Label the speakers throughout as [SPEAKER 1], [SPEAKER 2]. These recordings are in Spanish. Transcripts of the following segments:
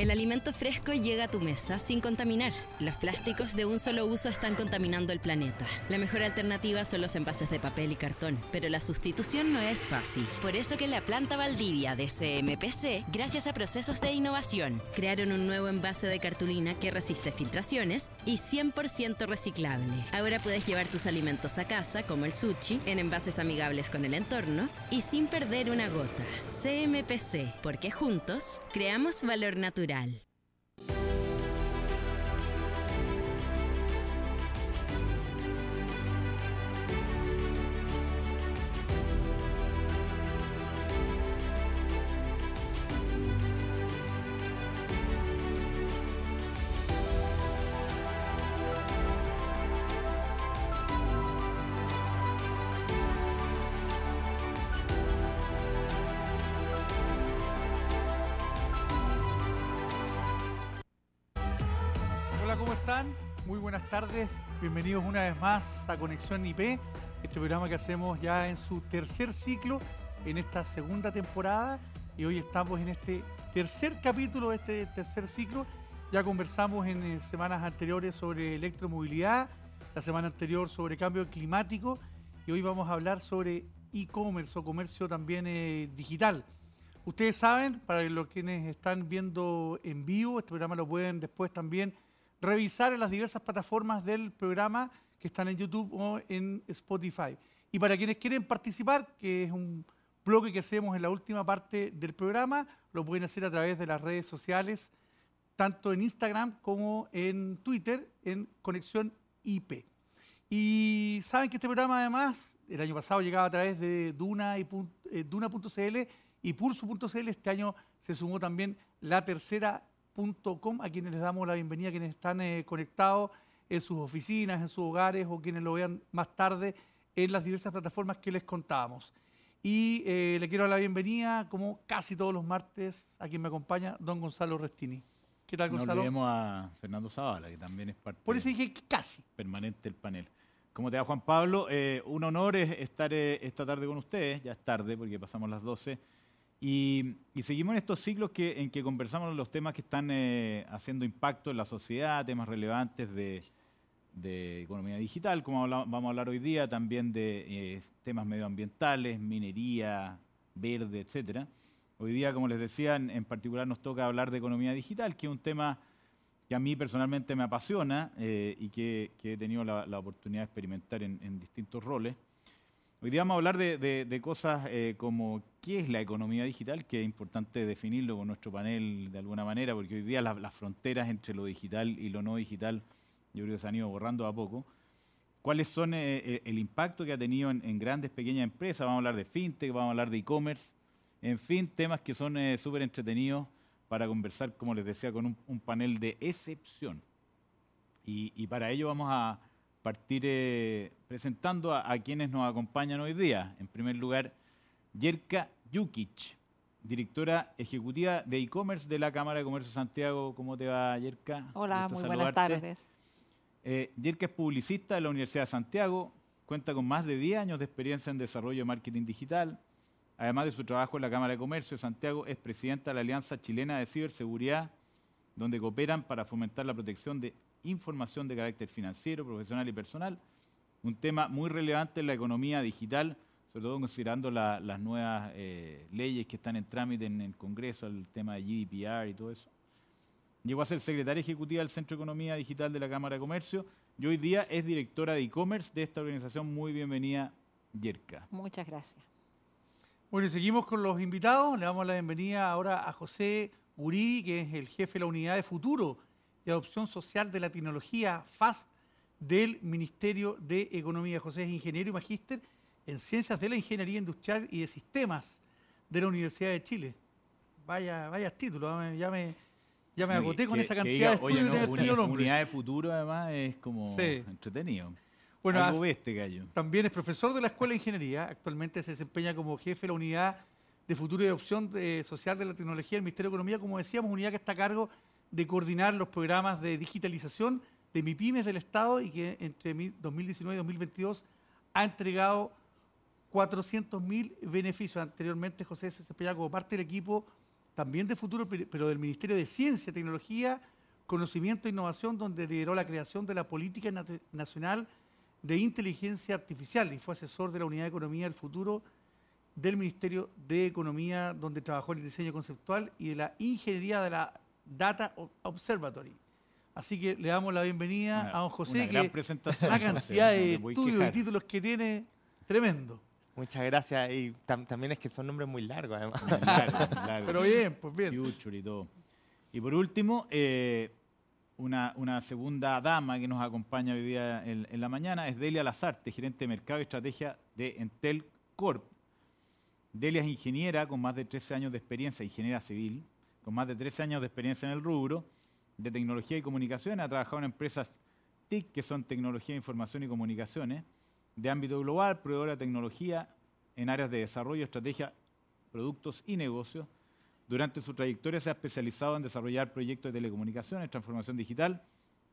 [SPEAKER 1] El alimento fresco llega a tu mesa sin contaminar. Los plásticos de un solo uso están contaminando el planeta. La mejor alternativa son los envases de papel y cartón, pero la sustitución no es fácil. Por eso que la planta Valdivia de CMPC, gracias a procesos de innovación, crearon un nuevo envase de cartulina que resiste filtraciones y 100% reciclable. Ahora puedes llevar tus alimentos a casa, como el sushi, en envases amigables con el entorno y sin perder una gota. CMPC, porque juntos creamos valor natural.
[SPEAKER 2] Tardes, bienvenidos una vez más a Conexión IP, este programa que hacemos ya en su tercer ciclo, en esta segunda temporada, y hoy estamos en este tercer capítulo de este tercer ciclo. Ya conversamos en eh, semanas anteriores sobre electromovilidad, la semana anterior sobre cambio climático, y hoy vamos a hablar sobre e-commerce o comercio también eh, digital. Ustedes saben, para los quienes están viendo en vivo, este programa lo pueden después también revisar en las diversas plataformas del programa que están en YouTube o en Spotify. Y para quienes quieren participar, que es un bloque que hacemos en la última parte del programa, lo pueden hacer a través de las redes sociales, tanto en Instagram como en Twitter, en Conexión IP. Y saben que este programa además, el año pasado llegaba a través de y eh, Duna.cl y Pulso.cl, este año se sumó también la tercera a quienes les damos la bienvenida, quienes están eh, conectados en sus oficinas, en sus hogares o quienes lo vean más tarde en las diversas plataformas que les contábamos. Y eh, le quiero dar la bienvenida, como casi todos los martes, a quien me acompaña, don Gonzalo Restini.
[SPEAKER 3] ¿Qué tal, Gonzalo? No olvidemos a Fernando Zavala, que también es parte
[SPEAKER 2] Por eso dije casi.
[SPEAKER 3] permanente del panel. ¿Cómo te va, Juan Pablo? Eh, un honor estar esta tarde con ustedes, ya es tarde porque pasamos las 12 y, seguimos en estos ciclos que, en que conversamos los temas que están eh, haciendo impacto en la sociedad, temas relevantes de, economía digital, como vamos a hablar hoy día, también de eh, temas medioambientales, minería, verde, etcétera. Hoy día, como les decía, en, particular nos toca hablar de economía digital, que es un tema que a mí personalmente me apasiona eh, y que, he tenido la, oportunidad de experimentar en distintos roles. Hoy día vamos a hablar de, cosas eh, como qué es la economía digital, que es importante definirlo con nuestro panel de alguna manera, porque hoy día las, fronteras entre lo digital y lo no digital yo creo que se han ido borrando a poco. ¿Cuáles son eh, eh, el impacto que ha tenido en, grandes, pequeñas empresas? Vamos a hablar de fintech, vamos a hablar de e-commerce, en fin, temas que son súper entretenidos para conversar, como les decía, con un, panel de excepción. y para ello vamos a, partir eh, presentando a, quienes nos acompañan hoy día. En primer lugar, Yerka Jukic, directora ejecutiva de e-commerce de la Cámara de Comercio de Santiago. ¿Cómo te va, Yerka?
[SPEAKER 4] Hola, muy buenas tardes.
[SPEAKER 3] Eh, Yerka es publicista de la Universidad de Santiago, cuenta con más de 10 años de experiencia en desarrollo de marketing digital. Además de su trabajo en la Cámara de Comercio de Santiago, es presidenta de la Alianza Chilena de Ciberseguridad, donde cooperan para fomentar la protección de información de carácter financiero, profesional y personal, un tema muy relevante en la economía digital, sobre todo considerando las nuevas eh, leyes que están en trámite en el Congreso, el tema de GDPR y todo eso. Llegó a ser secretaria ejecutiva del Centro de Economía Digital de la Cámara de Comercio y hoy día es directora de e-commerce de esta organización. Muy bienvenida, Yerka.
[SPEAKER 4] Muchas gracias.
[SPEAKER 2] Bueno, y seguimos con los invitados. Le damos la bienvenida ahora a José Uri, que es el jefe de la unidad de futuro y Adopción Social de la Tecnología, FAST, del Ministerio de Economía. José es ingeniero y magíster en Ciencias de la Ingeniería Industrial y de Sistemas de la Universidad de Chile. Vaya, vaya título, ya me, ya me agoté con esa cantidad de estudios
[SPEAKER 3] oye, no, Unidad de futuro además es como entretenido.
[SPEAKER 2] Bueno, Algo este gallo. También es profesor de la Escuela de Ingeniería, actualmente se desempeña como jefe de la Unidad de Futuro y Adopción eh, Social de la Tecnología del Ministerio de Economía, como decíamos, unidad que está a cargo de coordinar los programas de digitalización de MIPIMES del Estado y que entre 2019 y 2022 ha entregado 400.000 beneficios. Anteriormente José se desempeñaba como parte del equipo también de futuro, pero del Ministerio de Ciencia, Tecnología, Conocimiento e Innovación, donde lideró la creación de la Política Nacional de Inteligencia Artificial y fue asesor de la Unidad de Economía del Futuro del Ministerio de Economía, donde trabajó en el diseño conceptual y de la ingeniería de la Data Observatory. Así que le damos la bienvenida a don José, una
[SPEAKER 3] que presentación,
[SPEAKER 2] la cantidad de estudios y títulos que tiene, tremendo.
[SPEAKER 5] Muchas gracias. Y también es que son nombres muy largos, además.
[SPEAKER 2] Pero bien, pues bien.
[SPEAKER 3] y todo. Y por último, eh, una, segunda dama que nos acompaña hoy día en, en, la mañana es Delia Lazarte, gerente de mercado y estrategia de Entel Corp. Delia es ingeniera con más de 13 años de experiencia, ingeniera civil, con más de 13 años de experiencia en el rubro de tecnología y comunicación. Ha trabajado en empresas TIC, que son tecnología, información y comunicaciones, de ámbito global, proveedora de tecnología en áreas de desarrollo, estrategia, productos y negocios. Durante su trayectoria se ha especializado en desarrollar proyectos de telecomunicaciones, transformación digital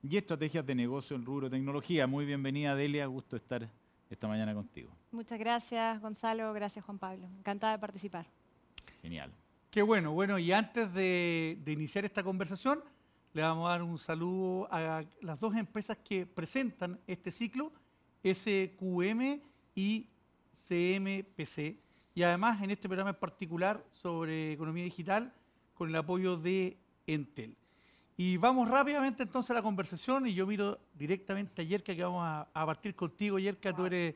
[SPEAKER 3] y estrategias de negocio en rubro tecnología. Muy bienvenida, Delia. Gusto estar esta mañana contigo.
[SPEAKER 4] Muchas gracias, Gonzalo. Gracias, Juan Pablo. Encantada de participar.
[SPEAKER 3] Genial.
[SPEAKER 2] Qué bueno. Bueno, y antes de, iniciar esta conversación, le vamos a dar un saludo a las dos empresas que presentan este ciclo, SQM y CMPC. Y además en este programa en particular sobre economía digital con el apoyo de Entel. Y vamos rápidamente entonces a la conversación y yo miro directamente a Yerka que vamos a, partir contigo, Yerka, tú eres,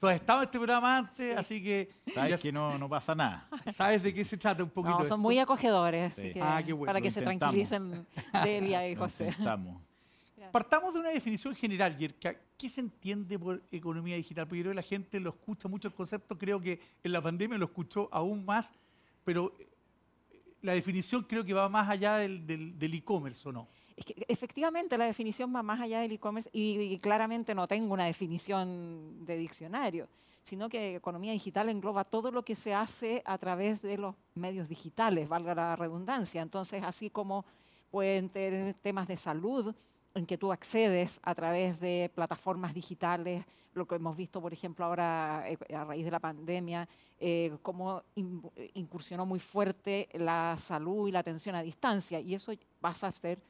[SPEAKER 2] tú has estado en este programa antes, así que...
[SPEAKER 3] Sabes que no, no, pasa nada.
[SPEAKER 2] Sabes de qué se trata un poquito.
[SPEAKER 4] No, son muy acogedores, ah, para que se tranquilicen Delia y José.
[SPEAKER 2] Partamos de una definición general, Yerka. ¿Qué se entiende por economía digital? Porque yo creo que la gente lo escucha mucho el concepto, creo que en la pandemia lo escuchó aún más, pero la definición creo que va más allá del e-commerce, ¿o no?
[SPEAKER 4] Es que efectivamente la definición va más allá del e-commerce y, claramente no tengo una definición de diccionario, sino que economía digital engloba todo lo que se hace a través de los medios digitales, valga la redundancia. Entonces, así como pueden tener temas de salud, en que tú accedes a través de plataformas digitales, lo que hemos visto, por ejemplo, ahora eh, a raíz de la pandemia, eh, cómo incursionó muy fuerte la salud y la atención a distancia. Y eso pasa a ser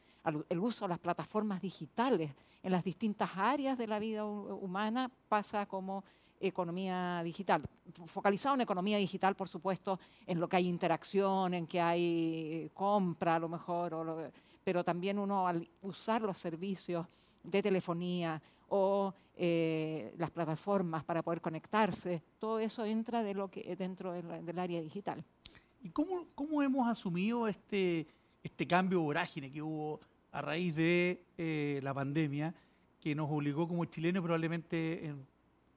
[SPEAKER 4] el uso de las plataformas digitales en las distintas áreas de la vida humana, pasa como economía digital. Focalizado en economía digital, por supuesto, en lo que hay interacción, en que hay compra a lo mejor, o lo, pero también uno al usar los servicios de telefonía o eh, las plataformas para poder conectarse, todo eso entra de lo que, dentro del, área digital.
[SPEAKER 2] ¿Y cómo, cómo, hemos asumido este, este cambio vorágine que hubo a raíz de eh, la pandemia, que nos obligó como chilenos probablemente en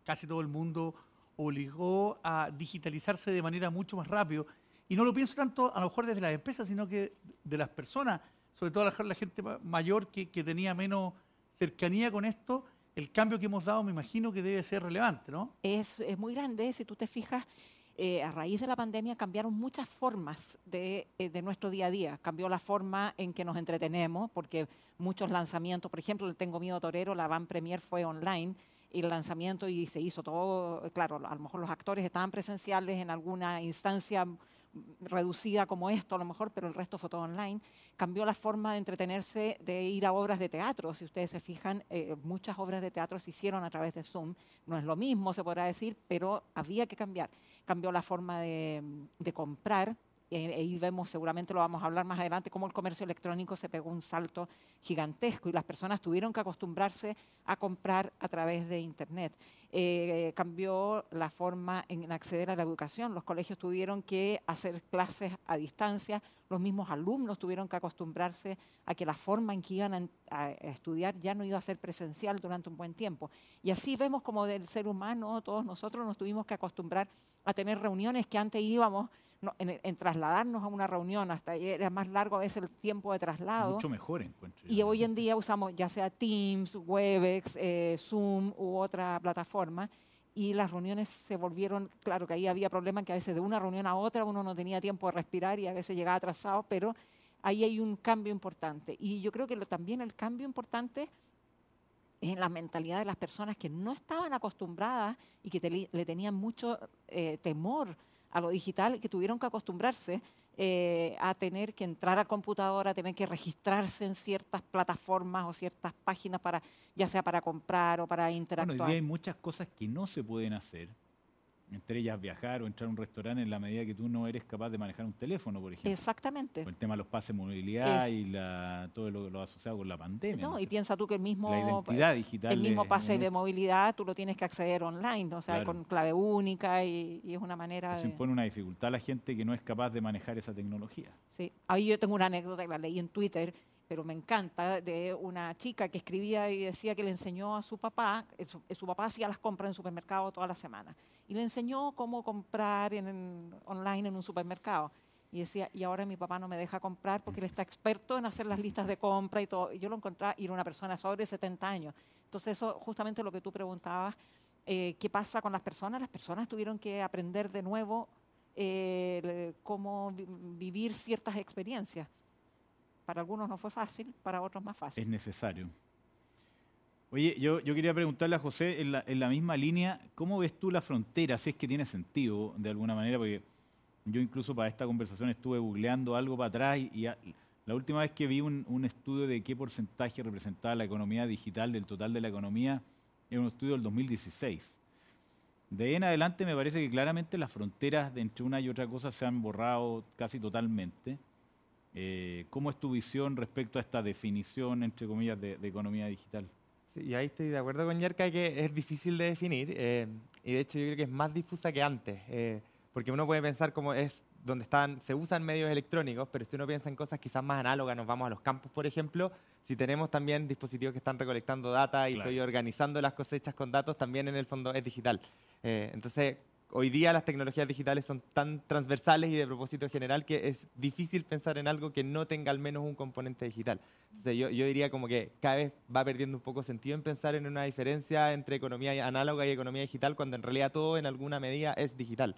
[SPEAKER 2] casi todo el mundo, obligó a digitalizarse de manera mucho más rápido? Y no lo pienso tanto a lo mejor desde las empresas, sino que de las personas sobre todo la, gente mayor que, tenía menos cercanía con esto, el cambio que hemos dado me imagino que debe ser relevante, ¿no?
[SPEAKER 4] Es, muy grande, si tú te fijas, eh, a raíz de la pandemia cambiaron muchas formas de, eh, de, nuestro día a día. Cambió la forma en que nos entretenemos, porque muchos lanzamientos, por ejemplo, el Tengo Miedo Torero, la Van Premier fue online, y el lanzamiento y se hizo todo, claro, a lo mejor los actores estaban presenciales en alguna instancia reducida como esto a lo mejor, pero el resto fue todo online, cambió la forma de entretenerse, de ir a obras de teatro. Si ustedes se fijan, eh, muchas obras de teatro se hicieron a través de Zoom. No es lo mismo, se podrá decir, pero había que cambiar. Cambió la forma de, de comprar, ahí vemos, seguramente lo vamos a hablar más adelante, cómo el comercio electrónico se pegó un salto gigantesco y las personas tuvieron que acostumbrarse a comprar a través de Internet. Eh, cambió la forma en acceder a la educación, los colegios tuvieron que hacer clases a distancia, los mismos alumnos tuvieron que acostumbrarse a que la forma en que iban a, estudiar ya no iba a ser presencial durante un buen tiempo. Y así vemos como del ser humano, todos nosotros nos tuvimos que acostumbrar a tener reuniones que antes íbamos en, trasladarnos a una reunión, hasta era más largo a veces el tiempo de traslado.
[SPEAKER 3] Mucho mejor encuentro.
[SPEAKER 4] Y hoy en día usamos ya sea Teams, Webex, eh, Zoom u otra plataforma. Y las reuniones se volvieron, claro que ahí había problemas que a veces de una reunión a otra uno no tenía tiempo de respirar y a veces llegaba atrasado, pero ahí hay un cambio importante. Y yo creo que también el cambio importante es en la mentalidad de las personas que no estaban acostumbradas y que le tenían mucho eh, temor a lo digital que tuvieron que acostumbrarse eh, a tener que entrar al computador, a tener que registrarse en ciertas plataformas o ciertas páginas para, ya sea para comprar o para interactuar.
[SPEAKER 3] Bueno, hoy día hay muchas cosas que no se pueden hacer entre ellas viajar o entrar a un restaurante en la medida que tú no eres capaz de manejar un teléfono, por ejemplo.
[SPEAKER 4] Exactamente.
[SPEAKER 3] Por el tema de los pases de movilidad y la, todo lo, lo, asociado con la pandemia.
[SPEAKER 4] No, y piensa tú que el mismo,
[SPEAKER 3] la identidad digital
[SPEAKER 4] el mismo pase de movilidad tú lo tienes que acceder online, o sea, con clave única y, es una manera...
[SPEAKER 3] Eso impone una dificultad a la gente que no es capaz de manejar esa tecnología.
[SPEAKER 4] Sí, ahí yo tengo una anécdota que la leí en Twitter pero me encanta, de una chica que escribía y decía que le enseñó a su papá, su, papá hacía las compras en supermercado toda la semana, y le enseñó cómo comprar en, online en un supermercado. Y decía, y ahora mi papá no me deja comprar porque él está experto en hacer las listas de compra y todo. Y yo lo encontré, y era una persona sobre 70 años. Entonces eso, justamente lo que tú preguntabas, eh, ¿qué pasa con las personas? Las personas tuvieron que aprender de nuevo eh, cómo vivir ciertas experiencias. Para algunos no fue fácil, para otros más fácil.
[SPEAKER 3] Es necesario. Oye, yo, yo quería preguntarle a José, en la, en la, misma línea, ¿cómo ves tú la frontera? Si es que tiene sentido, de alguna manera, porque yo incluso para esta conversación estuve googleando algo para atrás y, la última vez que vi un, un, estudio de qué porcentaje representaba la economía digital del total de la economía, era un estudio del 2016. De ahí en adelante me parece que claramente las fronteras de entre una y otra cosa se han borrado casi totalmente. Eh, ¿Cómo es tu visión respecto a esta definición, entre comillas, de, economía digital?
[SPEAKER 5] Sí, y ahí estoy de acuerdo con Yerka que es difícil de definir eh, y de hecho yo creo que es más difusa que antes, eh, porque uno puede pensar cómo es donde están, se usan medios electrónicos, pero si uno piensa en cosas quizás más análogas, nos vamos a los campos, por ejemplo, si tenemos también dispositivos que están recolectando data y estoy organizando las cosechas con datos, también en el fondo es digital. entonces, hoy día las tecnologías digitales son tan transversales y de propósito general que es difícil pensar en algo que no tenga al menos un componente digital. Entonces yo, diría como que cada vez va perdiendo un poco sentido en pensar en una diferencia entre economía análoga y economía digital cuando en realidad todo en alguna medida es digital.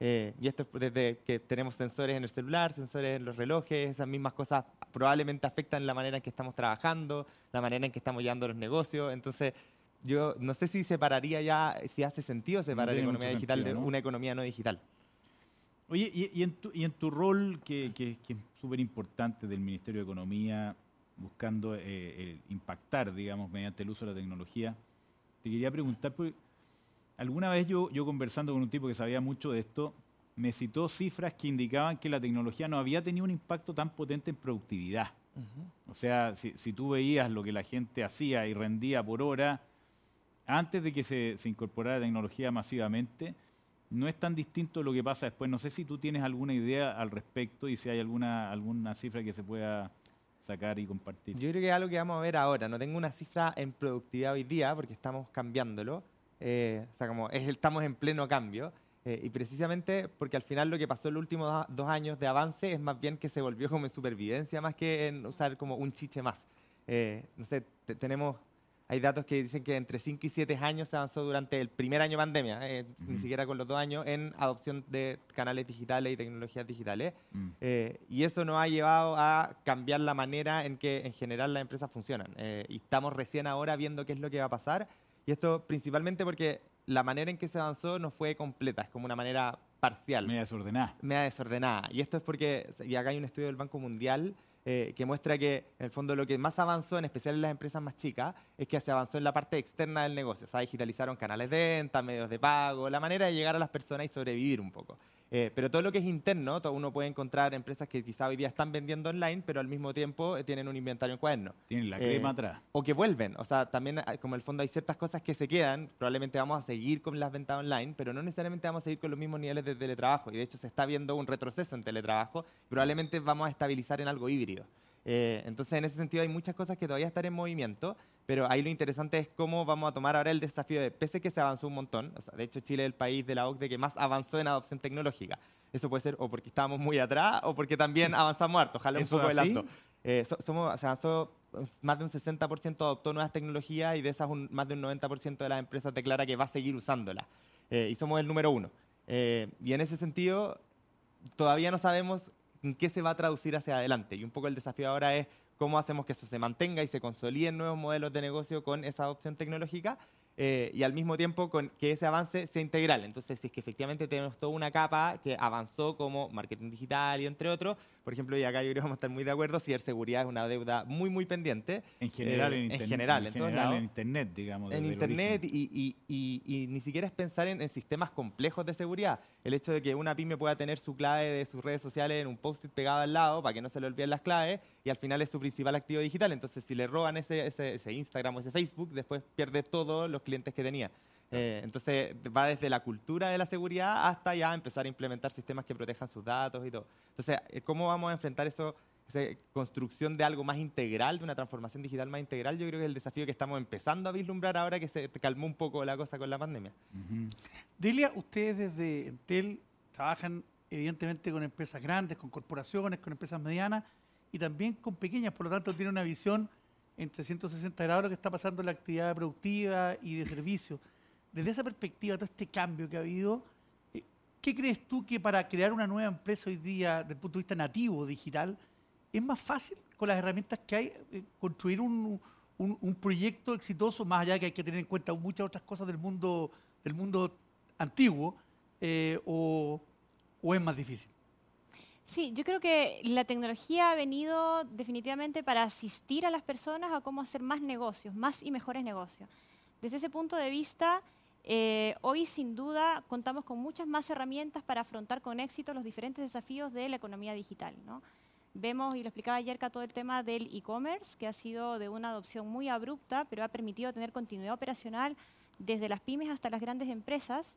[SPEAKER 5] Eh, y esto es desde que tenemos sensores en el celular, sensores en los relojes, esas mismas cosas probablemente afectan la manera en que estamos trabajando, la manera en que estamos llevando los negocios. Entonces, yo no sé si separaría ya, si hace sentido separar la economía digital de una economía no digital.
[SPEAKER 3] Oye, y, en, tu, y en, tu, rol, que, que, es súper importante del Ministerio de Economía, buscando eh, impactar, digamos, mediante el uso de la tecnología, te quería preguntar, porque alguna vez yo, yo conversando con un tipo que sabía mucho de esto, me citó cifras que indicaban que la tecnología no había tenido un impacto tan potente en productividad. O sea, si, si, tú veías lo que la gente hacía y rendía por hora, antes de que se, incorporara la tecnología masivamente, no es tan distinto lo que pasa después. No sé si tú tienes alguna idea al respecto y si hay alguna, alguna cifra que se pueda sacar y compartir.
[SPEAKER 5] Yo creo que es algo que vamos a ver ahora. No tengo una cifra en productividad hoy día porque estamos cambiándolo. Eh, o sea, como estamos en pleno cambio. Eh, y precisamente porque al final lo que pasó en los últimos dos años de avance es más bien que se volvió como en supervivencia más que en usar como un chiche más. Eh, no sé, tenemos hay datos que dicen que entre 5 y 7 años se avanzó durante el primer año de pandemia, eh, ni siquiera con los dos años, en adopción de canales digitales y tecnologías digitales. Mm. Eh, y eso nos ha llevado a cambiar la manera en que en general las empresas funcionan. Eh, y estamos recién ahora viendo qué es lo que va a pasar. Y esto principalmente porque la manera en que se avanzó no fue completa, es como una manera parcial.
[SPEAKER 3] Media desordenada.
[SPEAKER 5] Media desordenada. Y esto es porque, y acá hay un estudio del Banco Mundial eh, que muestra que en el fondo lo que más avanzó, en especial en las empresas más chicas, es que se avanzó en la parte externa del negocio. O sea, digitalizaron canales de venta, medios de pago, la manera de llegar a las personas y sobrevivir un poco. Eh, pero todo lo que es interno, uno puede encontrar empresas que quizá hoy día están vendiendo online, pero al mismo tiempo eh, tienen un inventario en cuaderno.
[SPEAKER 3] Tienen la crema atrás.
[SPEAKER 5] O que vuelven. O sea, también como en el fondo hay ciertas cosas que se quedan, probablemente vamos a seguir con las ventas online, pero no necesariamente vamos a seguir con los mismos niveles de teletrabajo. Y de hecho se está viendo un retroceso en teletrabajo. Probablemente vamos a estabilizar en algo híbrido. Eh, entonces, en ese sentido, hay muchas cosas que todavía están en movimiento, pero ahí lo interesante es cómo vamos a tomar ahora el desafío de, pese que se avanzó un montón, o sea, de hecho Chile es el país de la OCDE que más avanzó en adopción tecnológica. Eso puede ser o porque estábamos muy atrás o porque también avanzamos harto, ojalá un poco adelante. Eh, somos, se avanzó más de un 60% adoptó nuevas tecnologías y de esas más de un 90% de las empresas declara que va a seguir usándolas. Eh, y somos el número uno. y en ese sentido, todavía no sabemos en qué se va a traducir hacia adelante. Y un poco el desafío ahora es cómo hacemos que eso se mantenga y se consoliden nuevos modelos de negocio con esa adopción tecnológica. eh, y al mismo tiempo con que ese avance sea integral. Entonces, si es que efectivamente tenemos toda una capa que avanzó como marketing digital y entre otros, por ejemplo, y acá yo creo que vamos a estar muy de acuerdo, ciberseguridad es una deuda muy, muy pendiente.
[SPEAKER 3] En general,
[SPEAKER 5] Eh,
[SPEAKER 3] en,
[SPEAKER 5] en
[SPEAKER 3] internet,
[SPEAKER 5] general,
[SPEAKER 3] en,
[SPEAKER 5] en
[SPEAKER 3] general
[SPEAKER 5] lados.
[SPEAKER 3] en Internet, digamos.
[SPEAKER 5] En Internet y, y- y- y ni siquiera es pensar en, en sistemas complejos de seguridad. El hecho de que una pyme pueda tener su clave de sus redes sociales en un post-it pegado al lado para que no se le olviden las claves y al final es su principal activo digital. Entonces, si le roban ese, ese, ese Instagram o ese Facebook, después pierde todos los clientes que tenía. Eh, entonces, va desde la cultura de la seguridad hasta ya empezar a implementar sistemas que protejan sus datos y todo. Entonces, eh, ¿cómo vamos a enfrentar eso? Esa construcción de algo más integral, de una transformación digital más integral, yo creo que es el desafío que estamos empezando a vislumbrar ahora que se calmó un poco la cosa con la pandemia.
[SPEAKER 3] Ujú.
[SPEAKER 2] Delia, ustedes desde Entel trabajan evidentemente con empresas grandes, con corporaciones, con empresas medianas y también con pequeñas, por lo tanto tienen una visión en 360 grados de lo que está pasando en la actividad productiva y de servicio. Desde esa perspectiva, todo este cambio que ha habido, eh, ¿qué crees tú que para crear una nueva empresa hoy día, desde el punto de vista nativo, digital, es más fácil con las herramientas que hay eh, construir un, un- un proyecto exitoso, más allá de que hay que tener en cuenta muchas otras cosas del mundo, del mundo antiguo, eh, o, o es más difícil?
[SPEAKER 6] Sí, yo creo que la tecnología ha venido definitivamente para asistir a las personas a cómo hacer más negocios, más y mejores negocios. Desde ese punto de vista, eh, hoy sin duda contamos con muchas más herramientas para afrontar con éxito los diferentes desafíos de la economía digital. ¿no? Vemos, y lo explicaba ayer, todo el tema del e-commerce, que ha sido de una adopción muy abrupta, pero ha permitido tener continuidad operacional desde las pymes hasta las grandes empresas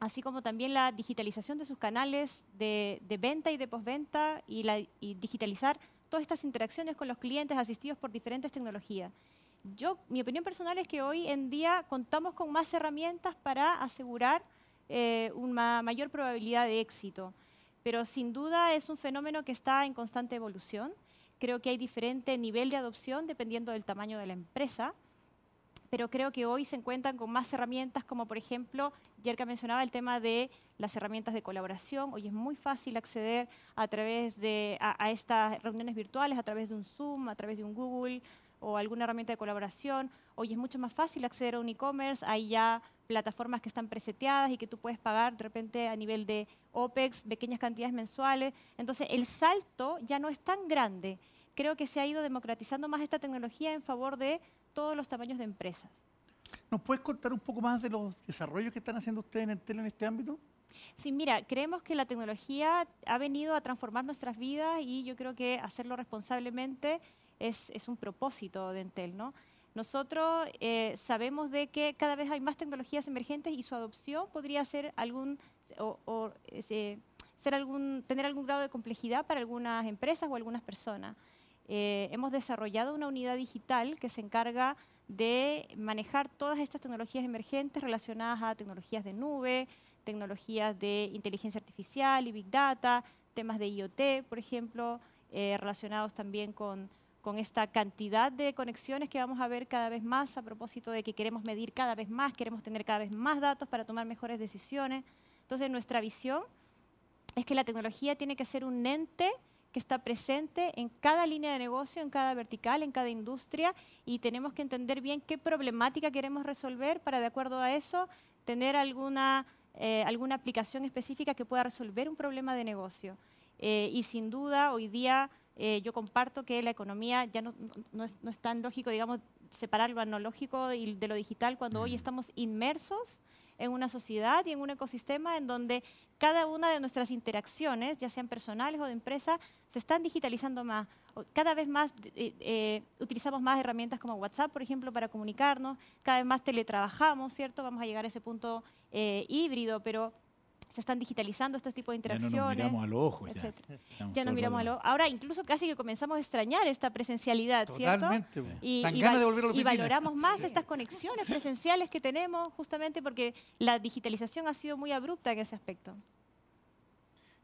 [SPEAKER 6] así como también la digitalización de sus canales de, venta y de la- y digitalizar todas estas interacciones con los clientes asistidos por diferentes tecnologías. Yo, mi opinión personal es que hoy en día contamos con más herramientas para asegurar eh, una mayor probabilidad de éxito, pero sin duda es un fenómeno que está en constante evolución. Creo que hay diferente nivel de adopción dependiendo del tamaño de la empresa pero creo que hoy se encuentran con más herramientas, como por ejemplo, Yerka mencionaba el tema de las herramientas de colaboración. Hoy es muy fácil acceder a través de a, a estas reuniones virtuales, a través de un Zoom, a través de un Google o alguna herramienta de colaboración. Hoy es mucho más fácil acceder a un e-commerce. Hay ya plataformas que están preseteadas y que tú puedes pagar de repente a nivel de OPEX, pequeñas cantidades mensuales. Entonces, el salto ya no es tan grande. Creo que se ha ido democratizando más esta tecnología en favor de todos los tamaños de empresas.
[SPEAKER 2] ¿Nos puedes contar un poco más de los desarrollos que están haciendo ustedes en Entel en este ámbito?
[SPEAKER 6] Sí, mira, creemos que la tecnología ha venido a transformar nuestras vidas y yo creo que hacerlo responsablemente es, es un propósito de Entel, ¿no? Nosotros eh, sabemos de que cada vez hay más tecnologías emergentes y su adopción podría ser algún o, o, ese, ser algún, tener algún grado de complejidad para algunas empresas o algunas personas. Eh, hemos desarrollado una unidad digital que se encarga de manejar todas estas tecnologías emergentes relacionadas a tecnologías de nube, tecnologías de inteligencia artificial y big data, temas de IoT, por ejemplo, eh, relacionados también con, con esta cantidad de conexiones que vamos a ver cada vez más a propósito de que queremos medir cada vez más, queremos tener cada vez más datos para tomar mejores decisiones. Entonces, nuestra visión es que la tecnología tiene que ser un ente que está presente en cada línea de negocio, en cada vertical, en cada industria, y tenemos que entender bien qué problemática queremos resolver para, de acuerdo a eso, tener alguna, eh, alguna aplicación específica que pueda resolver un problema de negocio. Eh, y sin duda, hoy día eh, yo comparto que la economía ya no, no, es, no es tan lógico, digamos, separar lo analógico y de lo digital cuando hoy estamos inmersos en una sociedad y en un ecosistema en donde cada una de nuestras interacciones, ya sean personales o de empresa, se están digitalizando más. Cada vez más eh, eh, utilizamos más herramientas como WhatsApp, por ejemplo, para comunicarnos, cada vez más teletrabajamos, ¿cierto? Vamos a llegar a ese punto eh, híbrido, pero se están digitalizando este tipo de
[SPEAKER 3] Ya no
[SPEAKER 6] interacciones.
[SPEAKER 3] nos miramos a los ojos. Ya. Estamos
[SPEAKER 6] Ya
[SPEAKER 3] todo
[SPEAKER 6] nos miramos a
[SPEAKER 3] rato-
[SPEAKER 6] lo... Ahora incluso casi que comenzamos a extrañar esta presencialidad, ¿cierto?
[SPEAKER 2] Totalmente. po.
[SPEAKER 6] Y, y
[SPEAKER 2] de volver a la
[SPEAKER 6] y valoramos más estas conexiones presenciales que tenemos justamente porque la digitalización ha sido muy abrupta en ese aspecto.